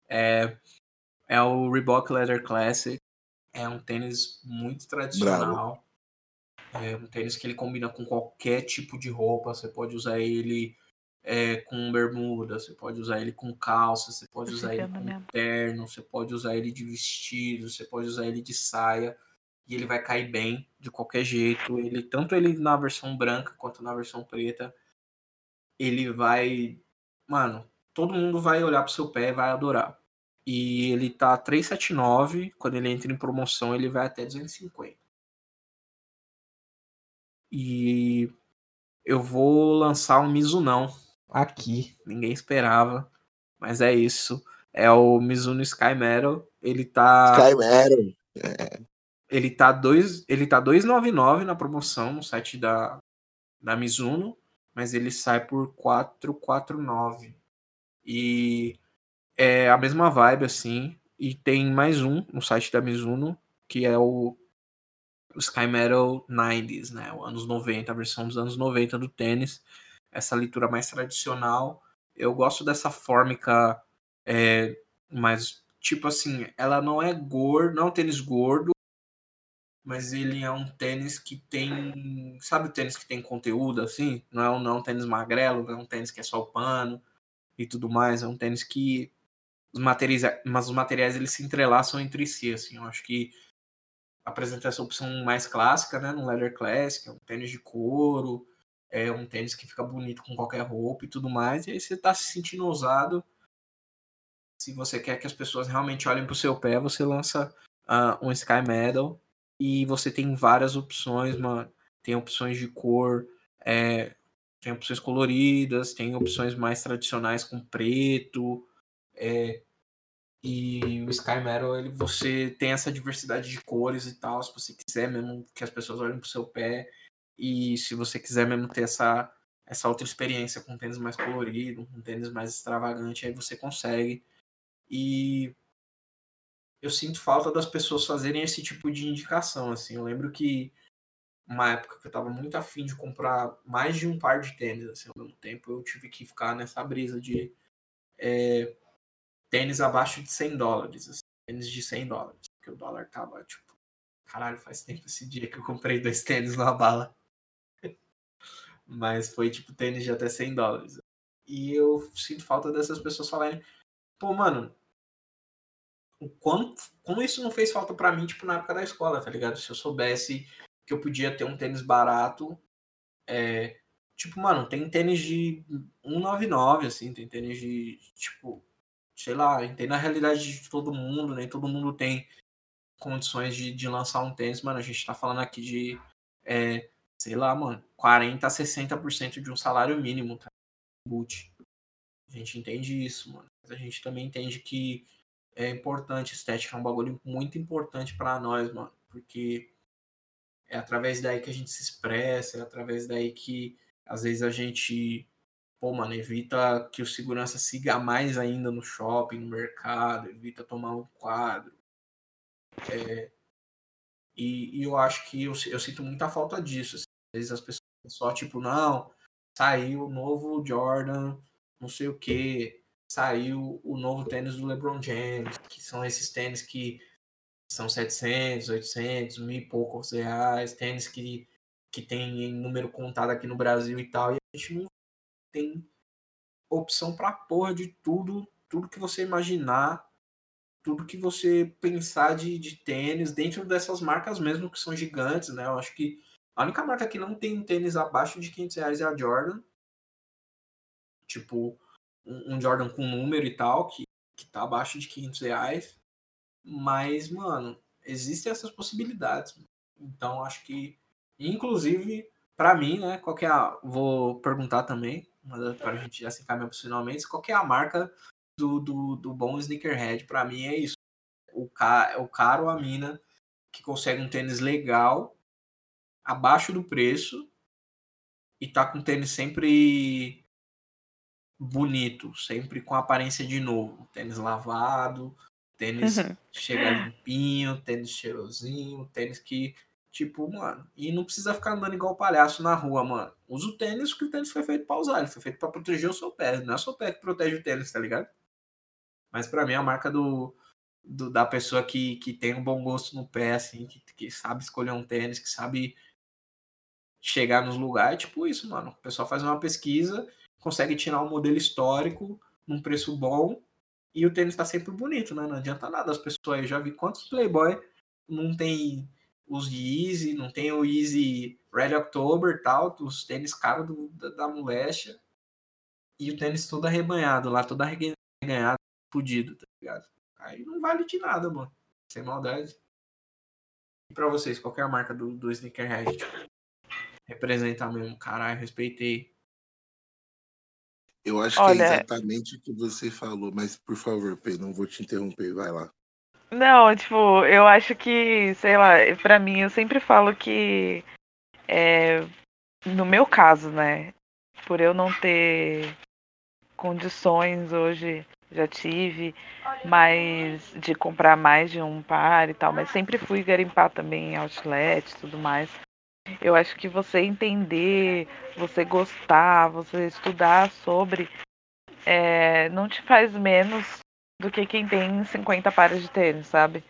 É, é o Reebok Leather Classic. É um tênis muito tradicional. Bravo. É um tênis que ele combina com qualquer tipo de roupa. Você pode usar ele é, com bermuda, você pode usar ele com calça, você pode usar ele com terno, você pode usar ele de vestido, você pode usar ele de saia. E ele vai cair bem de qualquer jeito. Ele tanto ele na versão branca quanto na versão preta, ele vai, mano, todo mundo vai olhar pro seu pé e vai adorar. E ele tá 379, quando ele entra em promoção, ele vai até 250. E eu vou lançar um Mizunão aqui, ninguém esperava, mas é isso. É o Mizuno Sky Metal, ele tá Sky Metal. É. Ele tá 2, ele tá 299 na promoção no site da da Mizuno, mas ele sai por 449. E é a mesma vibe, assim. E tem mais um no site da Mizuno, que é o, o Sky Metal 90s, né? Anos 90, a versão dos anos 90 do tênis. Essa leitura mais tradicional. Eu gosto dessa fórmica é, mais. Tipo assim, ela não é gordo, não é um tênis gordo, mas ele é um tênis que tem. Sabe o tênis que tem conteúdo, assim? Não é um, não é um tênis magrelo, não é um tênis que é só o pano e tudo mais. É um tênis que os materiais, mas os materiais eles se entrelaçam entre si, assim. Eu acho que apresenta essa opção mais clássica, né, no leather classic, é um tênis de couro, é um tênis que fica bonito com qualquer roupa e tudo mais. E aí você tá se sentindo ousado. Se você quer que as pessoas realmente olhem pro seu pé, você lança uh, um Sky Medal e você tem várias opções, mano. Tem opções de cor, é, tem opções coloridas, tem opções mais tradicionais com preto. É, e o Sky Metal, ele, você tem essa diversidade de cores e tal, se você quiser mesmo que as pessoas olhem pro seu pé. E se você quiser mesmo ter essa, essa outra experiência com um tênis mais colorido, com um tênis mais extravagante, aí você consegue. E eu sinto falta das pessoas fazerem esse tipo de indicação, assim. Eu lembro que uma época que eu tava muito afim de comprar mais de um par de tênis, assim, ao mesmo tempo, eu tive que ficar nessa brisa de é, tênis abaixo de 100 dólares, assim, tênis de 100 dólares, porque o dólar tava, tipo, caralho, faz tempo esse dia que eu comprei dois tênis na bala. Mas foi, tipo, tênis de até 100 dólares. E eu sinto falta dessas pessoas falarem, pô, mano, o quanto, como isso não fez falta para mim, tipo, na época da escola, tá ligado? Se eu soubesse que eu podia ter um tênis barato. É, tipo, mano, tem tênis de 199, assim, tem tênis de, tipo, sei lá, entendo a realidade de todo mundo, nem todo mundo tem condições de, de lançar um tênis, mano. A gente tá falando aqui de, é, sei lá, mano, 40 a 60% de um salário mínimo, tá? Boot. A gente entende isso, mano. Mas a gente também entende que é importante, estética é um bagulho muito importante para nós, mano. Porque é através daí que a gente se expressa, é através daí que às vezes a gente, pô, mano, evita que o segurança siga mais ainda no shopping, no mercado, evita tomar um quadro. É, e, e, eu acho que eu, eu sinto muita falta disso. Assim. Às vezes as pessoas só, tipo, não, saiu o novo Jordan, não sei o que, saiu o novo tênis do LeBron James, que são esses tênis que são 700, 800, mil e poucos reais, tênis que, que tem número contado aqui no Brasil e tal, e a gente não tem opção pra porra de tudo, tudo que você imaginar, tudo que você pensar de, de tênis, dentro dessas marcas mesmo que são gigantes, né? Eu acho que a única marca que não tem tênis abaixo de 500 reais é a Jordan. Tipo, um, um Jordan com número e tal, que, que tá abaixo de 500 reais. Mas, mano, existem essas possibilidades. Então, acho que, inclusive, para mim, né, qual é a, vou perguntar também, para a gente já se encaminhar finalmente, qual é a marca do, do, do bom sneakerhead? Para mim é isso. O, ca, o caro, a mina, que consegue um tênis legal, abaixo do preço, e tá com tênis sempre bonito, sempre com aparência de novo. Tênis lavado, tênis uhum. chega limpinho, tênis cheirosinho, tênis que, tipo, mano, e não precisa ficar andando igual palhaço na rua, mano. Usa o tênis que o tênis foi feito pra usar, ele foi feito pra proteger o seu pé, não é o pé que protege o tênis, tá ligado? Mas para mim a marca do, do, da pessoa que, que tem um bom gosto no pé, assim, que, que sabe escolher um tênis, que sabe chegar nos lugares, tipo isso, mano. O pessoal faz uma pesquisa consegue tirar um modelo histórico num preço bom e o tênis está sempre bonito, né? Não adianta nada as pessoas. Eu já vi quantos Playboy não tem os Yeezy, não tem o Yeezy Red October tal, os tênis caros do, da, da moléstia. E o tênis todo arrebanhado lá, todo arreganhado, fudido, tá ligado? Aí não vale de nada, mano. Sem maldade. E pra vocês, qual é a marca do, do Sneakerhead? Tipo, representa mesmo, caralho, respeitei. Eu acho Olha... que é exatamente o que você falou, mas por favor, Pedro, não vou te interromper, vai lá. Não, tipo, eu acho que, sei lá, pra mim, eu sempre falo que, é, no meu caso, né, por eu não ter condições hoje, já tive, mas de comprar mais de um par e tal, mas sempre fui garimpar também outlet e tudo mais. Eu acho que você entender, você gostar, você estudar sobre, é, não te faz menos do que quem tem 50 pares de tênis, sabe?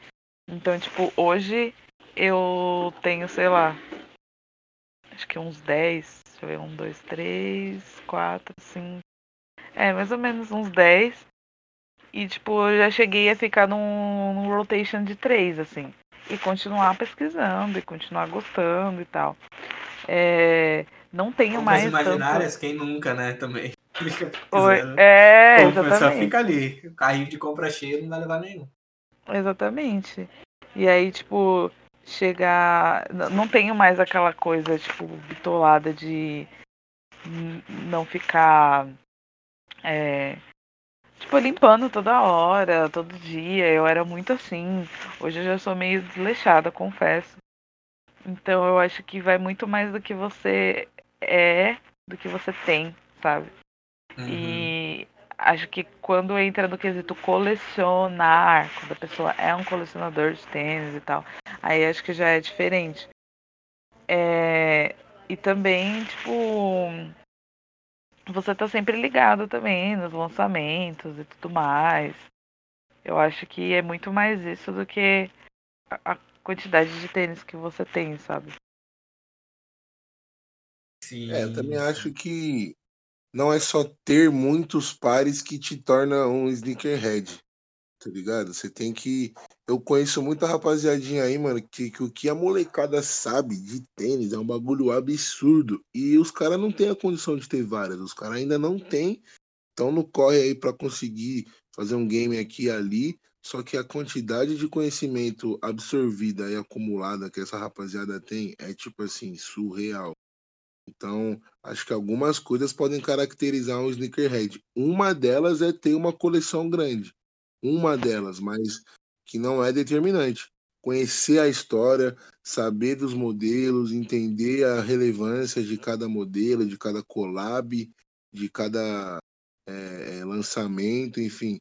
Então, tipo, hoje eu tenho, sei lá, acho que uns 10, deixa eu ver, 1, 2, 3, 4, 5. É, mais ou menos uns 10. E, tipo, eu já cheguei a ficar num, num rotation de 3, assim e continuar pesquisando e continuar gostando e tal. É, não tenho Compras mais. imaginárias, tanto... quem nunca, né? Também. Oi, é, exatamente. Só fica ali. O carrinho de compra cheio não vai levar nenhum. Exatamente. E aí, tipo, chegar. Não tenho mais aquela coisa, tipo, bitolada de não ficar. É, tipo, limpando toda hora, todo dia. Eu era muito assim. Hoje eu já sou meio desleixada, confesso. Então eu acho que vai muito mais do que você é, do que você tem, sabe? Uhum. E acho que quando entra no quesito colecionar, quando a pessoa é um colecionador de tênis e tal, aí acho que já é diferente. É, e também, tipo, você tá sempre ligado também nos lançamentos e tudo mais. Eu acho que é muito mais isso do que a quantidade de tênis que você tem, sabe? Sim. É, eu também acho que não é só ter muitos pares que te torna um sneakerhead tá ligado? Você tem que. Eu conheço muita rapaziadinha aí, mano, que, que o que a molecada sabe de tênis é um bagulho absurdo. E os caras não têm a condição de ter várias, os caras ainda não têm. Então não corre aí para conseguir fazer um game aqui e ali. Só que a quantidade de conhecimento absorvida e acumulada que essa rapaziada tem é tipo assim, surreal. Então, acho que algumas coisas podem caracterizar um sneakerhead. Uma delas é ter uma coleção grande uma delas, mas que não é determinante. Conhecer a história, saber dos modelos, entender a relevância de cada modelo, de cada collab, de cada é, lançamento, enfim,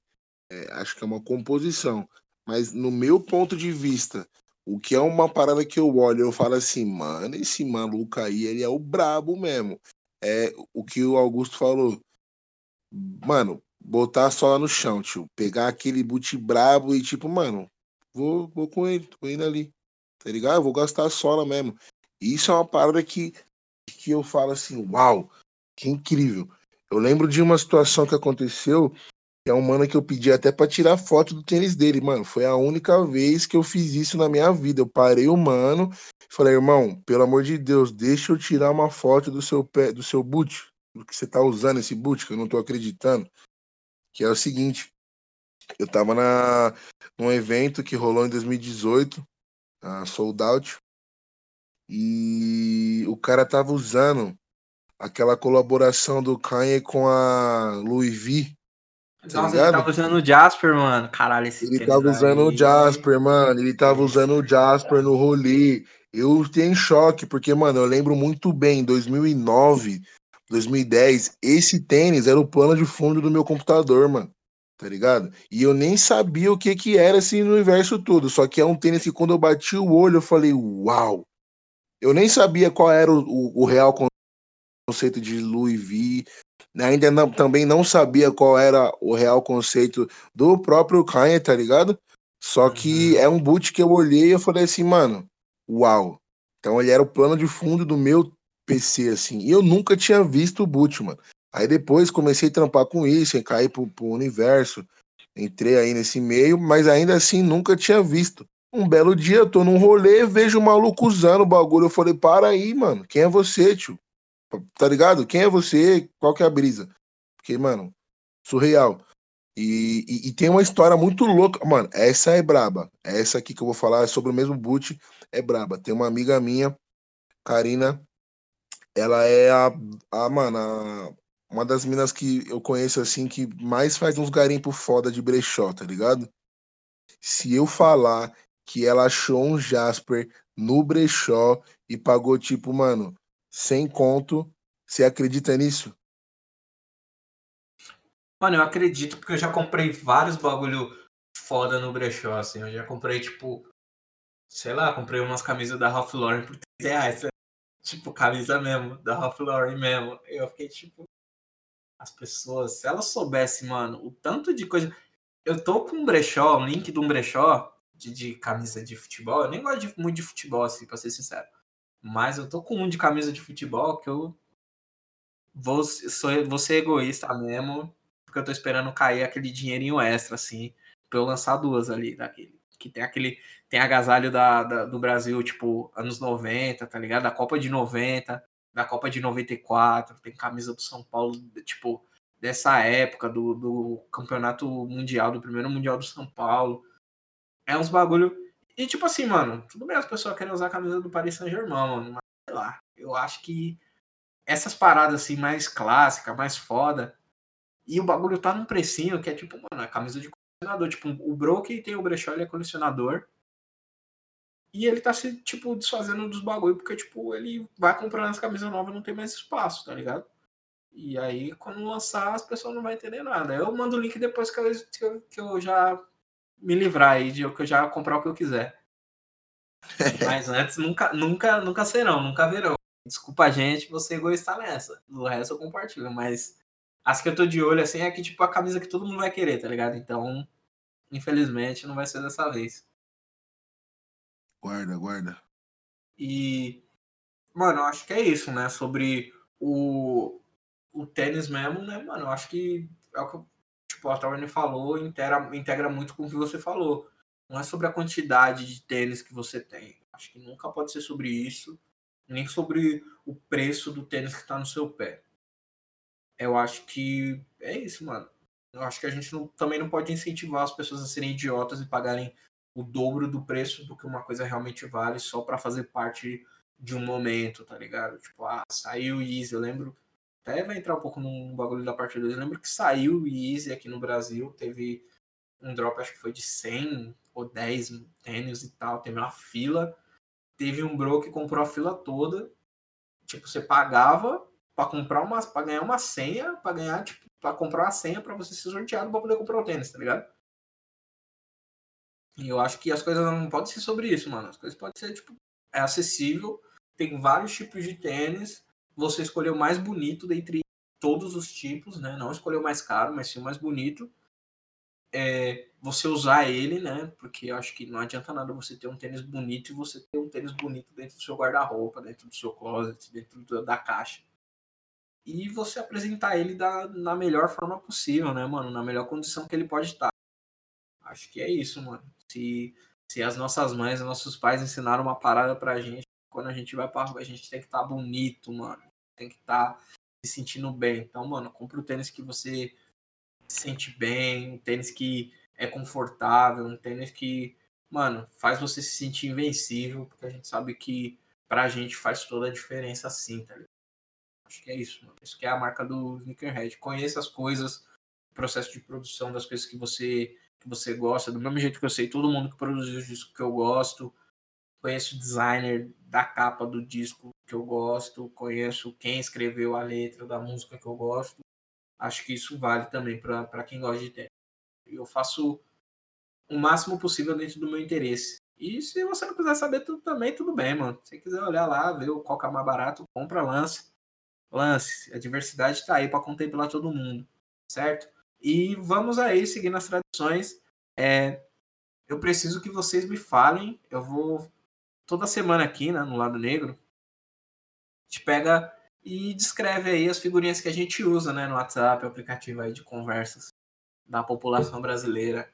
é, acho que é uma composição. Mas no meu ponto de vista, o que é uma parada que eu olho, eu falo assim, mano, esse maluco aí, ele é o brabo mesmo. É o que o Augusto falou. Mano, botar a sola no chão, tio. Pegar aquele boot brabo e, tipo, mano, vou, vou com ele, tô indo ali. Tá ligado? Eu vou gastar a sola mesmo. Isso é uma parada que, que eu falo assim, uau, que incrível. Eu lembro de uma situação que aconteceu, é um mano que eu pedi até para tirar foto do tênis dele, mano. Foi a única vez que eu fiz isso na minha vida. Eu parei o mano e falei, irmão, pelo amor de Deus, deixa eu tirar uma foto do seu pé, do seu boot, do que você tá usando esse boot, que eu não tô acreditando. Que é o seguinte, eu tava na, num evento que rolou em 2018, a Sold Out, e o cara tava usando aquela colaboração do Kanye com a Louis V. Tá Nossa, ele tava usando o Jasper, mano. Caralho, esse Ele tava usando aí. o Jasper, mano. Ele tava usando o Jasper no rolê. Eu fiquei em choque, porque, mano, eu lembro muito bem, 2009, 2010, esse tênis era o plano de fundo do meu computador, mano. Tá ligado? E eu nem sabia o que que era assim no universo todo. Só que é um tênis que quando eu bati o olho, eu falei, uau! Eu nem sabia qual era o, o, o real conceito de Louis V. Ainda não, também não sabia qual era o real conceito do próprio Kanye, tá ligado? Só que uhum. é um boot que eu olhei e eu falei assim, mano, uau. Então ele era o plano de fundo do meu PC, assim. E eu nunca tinha visto o boot, mano. Aí depois comecei a trampar com isso, cair pro, pro universo. Entrei aí nesse meio, mas ainda assim nunca tinha visto. Um belo dia eu tô num rolê, vejo um maluco usando o bagulho. Eu falei, para aí, mano. Quem é você, tio? Tá ligado? Quem é você? Qual que é a brisa? Porque, mano, surreal. E, e, e, tem uma história muito louca. Mano, essa é braba. Essa aqui que eu vou falar é sobre o mesmo boot. É braba. Tem uma amiga minha, Karina. Ela é a, a mano, a, uma das minas que eu conheço assim que mais faz uns garimpos foda de brechó, tá ligado? Se eu falar que ela achou um Jasper no brechó e pagou tipo, mano, sem conto. Você acredita nisso? Mano, eu acredito porque eu já comprei vários bagulho foda no brechó, assim. Eu já comprei, tipo, sei lá, comprei umas camisas da Ralph Lauren por 3 reais. Tipo, camisa mesmo, da Ralph Lauren mesmo. Eu fiquei, tipo, as pessoas, se elas soubessem, mano, o tanto de coisa. Eu tô com um brechó, um link de um brechó de, de camisa de futebol. Eu nem gosto de, muito de futebol, assim, pra ser sincero. Mas eu tô com um de camisa de futebol que eu vou, sou, vou ser egoísta mesmo, porque eu tô esperando cair aquele dinheirinho extra, assim, pra eu lançar duas ali daquele. Que tem aquele. Tem agasalho da, da, do Brasil, tipo, anos 90, tá ligado? Da Copa de 90, da Copa de 94, tem camisa do São Paulo, tipo, dessa época, do, do campeonato mundial, do primeiro mundial do São Paulo. É uns bagulho e tipo assim, mano, tudo bem as pessoas querem usar a camisa do Paris Saint-Germain, mano, mas sei lá. Eu acho que essas paradas assim mais clássicas, mais foda, e o bagulho tá num precinho que é tipo, mano, a camisa de colecionador. Tipo, o Broke tem o brechó, ele é colecionador. E ele tá se, tipo, desfazendo dos bagulho, porque, tipo, ele vai comprando as camisas novas não tem mais espaço, tá ligado? E aí, quando lançar, as pessoas não vão entender nada. Eu mando o link depois que eu, que eu já me livrar aí de eu já comprar o que eu quiser. Mas [LAUGHS] antes nunca, nunca, nunca serão, nunca verão. Desculpa a gente, você é egoísta nessa. O resto eu compartilho, mas as que eu tô de olho assim é que tipo a camisa que todo mundo vai querer, tá ligado? Então, infelizmente, não vai ser dessa vez. Guarda, guarda. E mano, eu acho que é isso, né, sobre o o tênis mesmo, né, mano? Eu acho que é o que eu tipo, a Tawane falou, integra, integra muito com o que você falou. Não é sobre a quantidade de tênis que você tem. Acho que nunca pode ser sobre isso, nem sobre o preço do tênis que está no seu pé. Eu acho que é isso, mano. Eu acho que a gente não, também não pode incentivar as pessoas a serem idiotas e pagarem o dobro do preço do que uma coisa realmente vale só para fazer parte de um momento, tá ligado? Tipo, ah, saiu Easy. Eu lembro até vai entrar um pouco num bagulho da parte 2. Eu lembro que saiu o Easy aqui no Brasil, teve um drop, acho que foi de 100 ou 10 tênis e tal, teve uma fila. Teve um bro que comprou a fila toda. Tipo, você pagava para comprar uma, para ganhar uma senha, para ganhar, tipo, para comprar uma senha para você ser sorteado para poder comprar o tênis, tá ligado? E eu acho que as coisas não podem ser sobre isso, mano. As coisas podem ser, tipo, é acessível, tem vários tipos de tênis, você escolheu o mais bonito dentre todos os tipos, né? Não escolheu o mais caro, mas sim o mais bonito. É, você usar ele, né? Porque eu acho que não adianta nada você ter um tênis bonito e você ter um tênis bonito dentro do seu guarda-roupa, dentro do seu closet, dentro da caixa. E você apresentar ele da, na melhor forma possível, né, mano? Na melhor condição que ele pode estar. Acho que é isso, mano. Se, se as nossas mães, os nossos pais ensinaram uma parada pra gente, quando a gente vai pra rua, a gente tem que estar tá bonito, mano. Tem que estar tá se sentindo bem. Então, mano, compre o tênis que você se sente bem, um tênis que é confortável, um tênis que, mano, faz você se sentir invencível, porque a gente sabe que pra gente faz toda a diferença assim, tá ligado? Acho que é isso, mano. Isso que é a marca do Sneakerhead. Conheça as coisas, o processo de produção das coisas que você que você gosta, do mesmo jeito que eu sei todo mundo que produziu o disco que eu gosto. Conheço o designer da capa do disco que eu gosto, conheço quem escreveu a letra da música que eu gosto. Acho que isso vale também para quem gosta de tênis. Eu faço o máximo possível dentro do meu interesse. E se você não quiser saber tudo também, tudo bem, mano. Se quiser olhar lá, ver qual que é mais barato, compra, lance. Lance. A diversidade tá aí para contemplar todo mundo, certo? E vamos aí, seguindo as tradições. É, eu preciso que vocês me falem. Eu vou toda semana aqui, né, no lado negro. Te pega e descreve aí as figurinhas que a gente usa, né, no WhatsApp, aplicativo aí de conversas da população brasileira.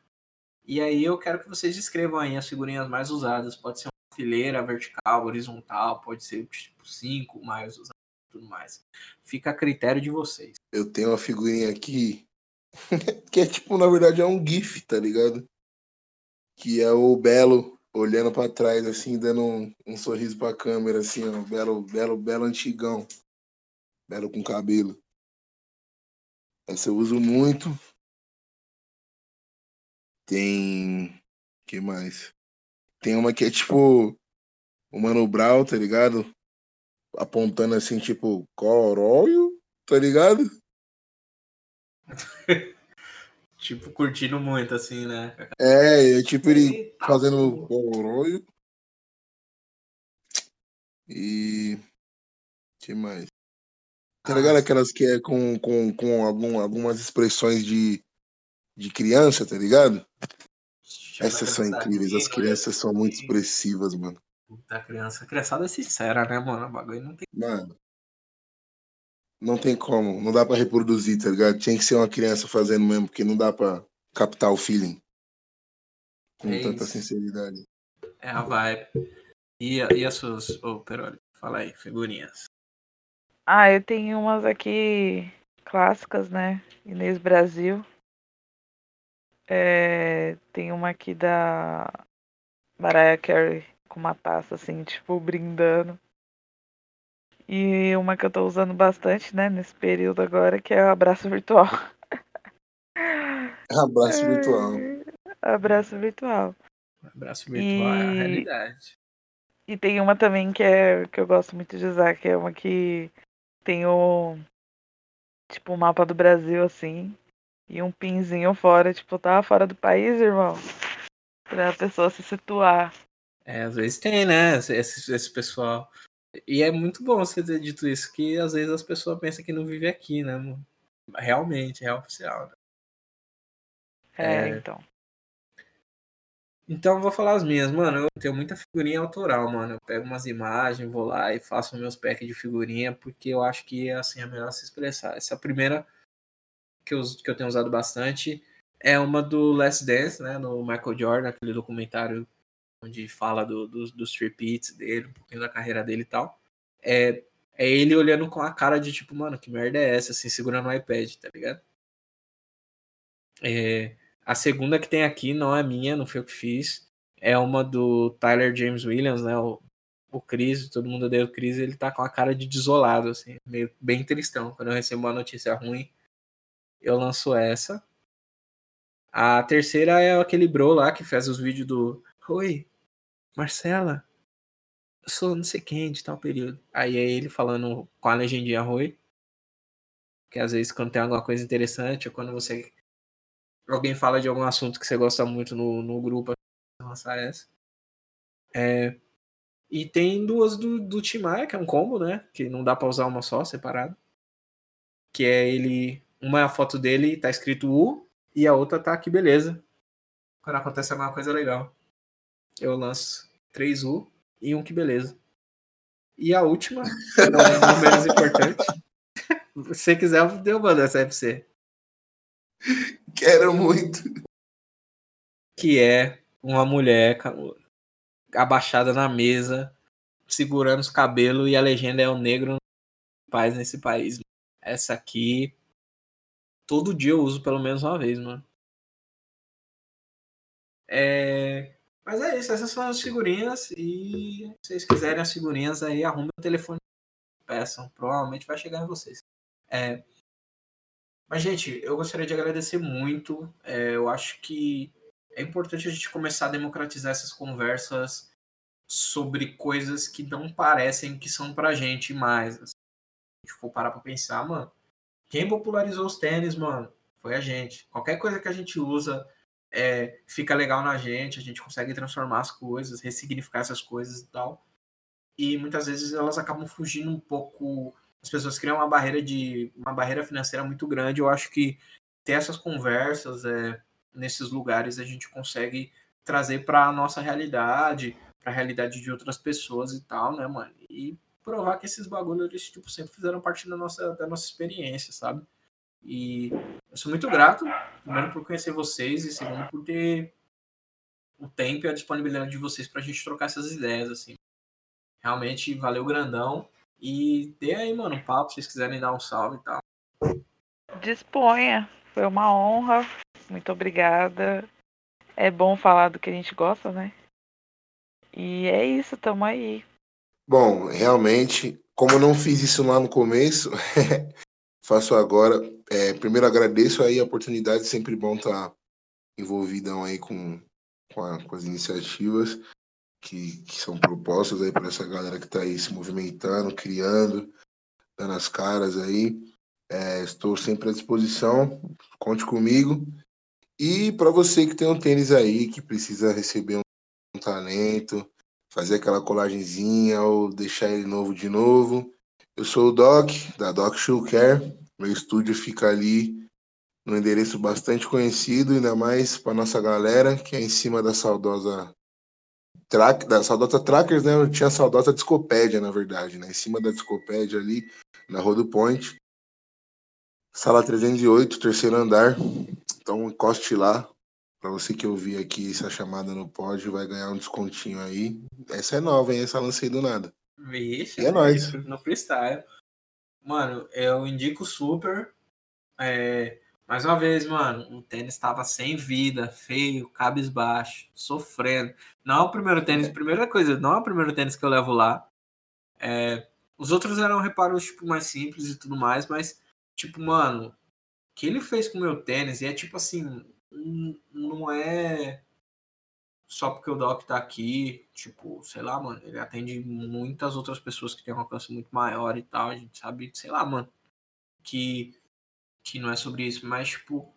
E aí eu quero que vocês descrevam aí as figurinhas mais usadas. Pode ser uma fileira vertical, horizontal, pode ser tipo cinco mais usadas tudo mais. Fica a critério de vocês. Eu tenho uma figurinha aqui [LAUGHS] que é tipo, na verdade, é um GIF, tá ligado? Que é o Belo olhando para trás, assim, dando um, um sorriso pra câmera, assim, ó. Belo, belo, belo antigão. Belo com cabelo. Essa eu uso muito. Tem. que mais? Tem uma que é tipo. O Mano Brown, tá ligado? Apontando assim, tipo, Coróio, tá ligado? Tipo, curtindo muito, assim, né? É, é tipo ele fazendo Coróio. E. que mais? Tá ligado? Aquelas que é com, com, com algum, algumas expressões de, de criança, tá ligado? Essas são incríveis, as crianças são muito expressivas, mano. Puta criança, a criançada é sincera, né, mano? O bagulho não tem. Mano. Não tem como, não dá pra reproduzir, tá ligado? Tinha que ser uma criança fazendo mesmo, porque não dá pra captar o feeling. Com é tanta isso. sinceridade. É a vibe. E, e as suas. Ô, oh, Peroli, fala aí, figurinhas. Ah, eu tenho umas aqui clássicas, né? Inês Brasil. É, tem uma aqui da Mariah Carey com uma taça assim, tipo, brindando. E uma que eu tô usando bastante, né, nesse período agora, que é o abraço virtual. [LAUGHS] Abraço virtual. Abraço virtual. Abraço virtual e... é a realidade. E tem uma também que é que eu gosto muito de usar, que é uma que tem o tipo o mapa do Brasil assim e um pinzinho fora, tipo, tá fora do país, irmão. Pra pessoa se situar. É, às vezes tem, né? Esse, esse pessoal. E é muito bom você ter dito isso, que às vezes as pessoas pensam que não vive aqui, né? Realmente, é oficial. Né? É, é, então. Então eu vou falar as minhas, mano. Eu tenho muita figurinha autoral, mano. Eu pego umas imagens, vou lá e faço meus packs de figurinha, porque eu acho que assim é melhor se expressar. Essa primeira que eu, que eu tenho usado bastante é uma do Last Dance, né? No Michael Jordan, aquele documentário onde fala do, do, dos repeats dele, um pouquinho da carreira dele e tal. É, é ele olhando com a cara de tipo, mano, que merda é essa, assim, segurando o iPad, tá ligado? É, a segunda que tem aqui não é minha, não foi eu que fiz. É uma do Tyler James Williams, né? O, o Chris, todo mundo odeia o Chris, ele tá com a cara de desolado, assim, meio bem tristão. Quando eu recebo uma notícia ruim, eu lanço essa. A terceira é aquele bro lá que faz os vídeos do Oi, Marcela, eu sou não sei quem de tal período. Aí é ele falando com a legendinha Oi. Que às vezes quando tem alguma coisa interessante, ou quando você. Alguém fala de algum assunto que você gosta muito no, no grupo, lançar essa. É, e tem duas do, do Timaya, que é um combo, né? Que não dá pra usar uma só, separado. Que é ele uma é a foto dele, tá escrito U, e a outra tá aqui, beleza. quando acontece alguma coisa legal. Eu lanço 3U e um que beleza. E a última, [LAUGHS] não menos importante. [LAUGHS] Se você quiser, eu mando essa você. Quero muito. Que é uma mulher abaixada na mesa, segurando os cabelos e a legenda é o negro paz nesse país. Essa aqui, todo dia eu uso pelo menos uma vez, mano. É... Mas é isso, essas são as figurinhas. E se vocês quiserem as figurinhas aí, arrumem o telefone peçam. Provavelmente vai chegar em vocês. É... Mas, gente, eu gostaria de agradecer muito. É, eu acho que é importante a gente começar a democratizar essas conversas sobre coisas que não parecem que são pra gente mais. Assim. Se a gente for parar pra pensar, mano, quem popularizou os tênis, mano, foi a gente. Qualquer coisa que a gente usa é, fica legal na gente, a gente consegue transformar as coisas, ressignificar essas coisas e tal. E muitas vezes elas acabam fugindo um pouco. As pessoas criam uma barreira de uma barreira financeira muito grande. Eu acho que ter essas conversas é, nesses lugares a gente consegue trazer para a nossa realidade, para a realidade de outras pessoas e tal, né, mano? E provar que esses bagulhos tipo, sempre fizeram parte da nossa, da nossa experiência, sabe? E eu sou muito grato, primeiro por conhecer vocês e segundo por ter o tempo e a disponibilidade de vocês para a gente trocar essas ideias, assim. Realmente valeu grandão. E dê aí, mano, um papo, se vocês quiserem dar um salve e tal. Disponha. Foi uma honra. Muito obrigada. É bom falar do que a gente gosta, né? E é isso, tamo aí. Bom, realmente, como eu não fiz isso lá no começo, [LAUGHS] faço agora. É, primeiro agradeço aí a oportunidade, sempre bom estar tá envolvidão aí com, com, a, com, as iniciativas que, que são propostas aí para essa galera que está aí se movimentando, criando, dando as caras aí. É, estou sempre à disposição, conte comigo. E para você que tem um tênis aí, que precisa receber um talento, fazer aquela colagenzinha ou deixar ele novo de novo, eu sou o Doc, da Doc Shoe Care. Meu estúdio fica ali no endereço bastante conhecido, ainda mais para nossa galera, que é em cima da saudosa Track, da saudosa Trackers, né? Eu tinha a saudosa Discopédia, na verdade, né? Em cima da Discopédia ali, na Rua do Point. Sala 308, terceiro andar. Então encoste lá. Para você que ouvir aqui essa chamada no pódio, vai ganhar um descontinho aí. Essa é nova, hein? Essa lancei do nada. Vixe, e é nóis. No freestyle. Mano, eu indico super. É, mais uma vez, mano, o tênis estava sem vida, feio, cabisbaixo, sofrendo. Não é o primeiro tênis, primeira coisa, não é o primeiro tênis que eu levo lá. É, os outros eram reparos tipo, mais simples e tudo mais, mas, tipo, mano, o que ele fez com o meu tênis, e é tipo assim, não é só porque o Doc tá aqui, tipo, sei lá, mano, ele atende muitas outras pessoas que têm um alcance muito maior e tal, a gente sabe, sei lá, mano, que, que não é sobre isso, mas, tipo,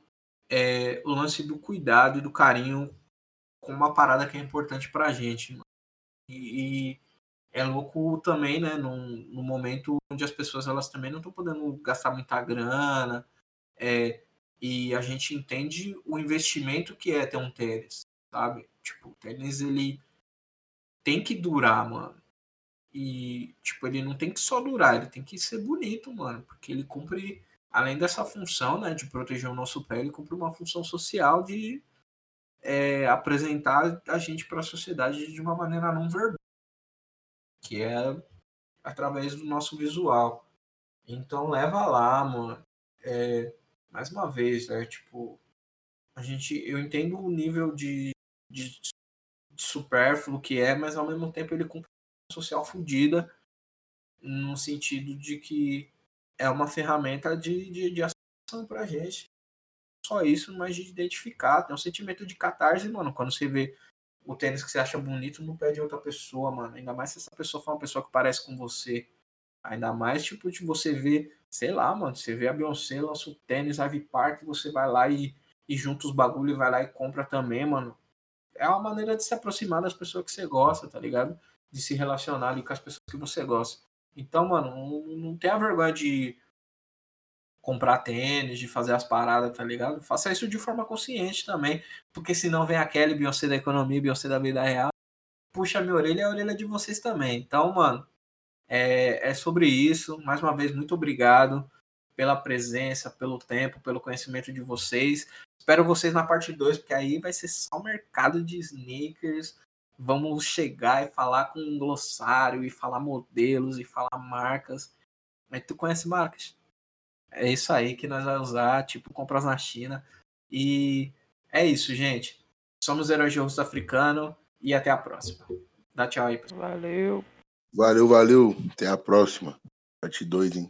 é o lance do cuidado e do carinho com uma parada que é importante pra gente, mano. E, e é louco também, né, num, num momento onde as pessoas, elas também não estão podendo gastar muita grana, é, e a gente entende o investimento que é ter um tênis, sabe? Tipo, o tênis ele tem que durar, mano. E, tipo, ele não tem que só durar, ele tem que ser bonito, mano. Porque ele cumpre, além dessa função, né, de proteger o nosso pé, ele cumpre uma função social de é, apresentar a gente para a sociedade de uma maneira não verbal, que é através do nosso visual. Então leva lá, mano. É, mais uma vez, né, tipo, a gente, eu entendo o nível de, de, de supérfluo que é, mas ao mesmo tempo ele cumpre uma social fodida no sentido de que é uma ferramenta de, de, de ação pra gente. Só isso, mas de identificar. Tem um sentimento de catarse, mano, quando você vê o tênis que você acha bonito no pé de outra pessoa, mano. Ainda mais se essa pessoa for uma pessoa que parece com você. Ainda mais, tipo, de você ver, sei lá, mano, você vê a Beyoncé, lança o tênis Ivy Park, você vai lá e, e junta os bagulho e vai lá e compra também, mano é uma maneira de se aproximar das pessoas que você gosta, tá ligado? De se relacionar ali com as pessoas que você gosta. Então, mano, não, não tenha vergonha de comprar tênis, de fazer as paradas, tá ligado? Faça isso de forma consciente também, porque senão vem a Kelly, Beyoncé da economia, Beyoncé da vida real, puxa minha orelha e a orelha de vocês também. Então, mano, é, é sobre isso. Mais uma vez, muito obrigado pela presença, pelo tempo, pelo conhecimento de vocês. Espero vocês na parte 2, porque aí vai ser só o mercado de sneakers. Vamos chegar e falar com um glossário, e falar modelos, e falar marcas. Mas tu conhece marcas? É isso aí que nós vamos usar, tipo, compras na China. E é isso, gente. Somos Heróis de Rosto Africano e até a próxima. Dá tchau aí. Valeu. Valeu, valeu. Até a próxima. Parte 2, hein?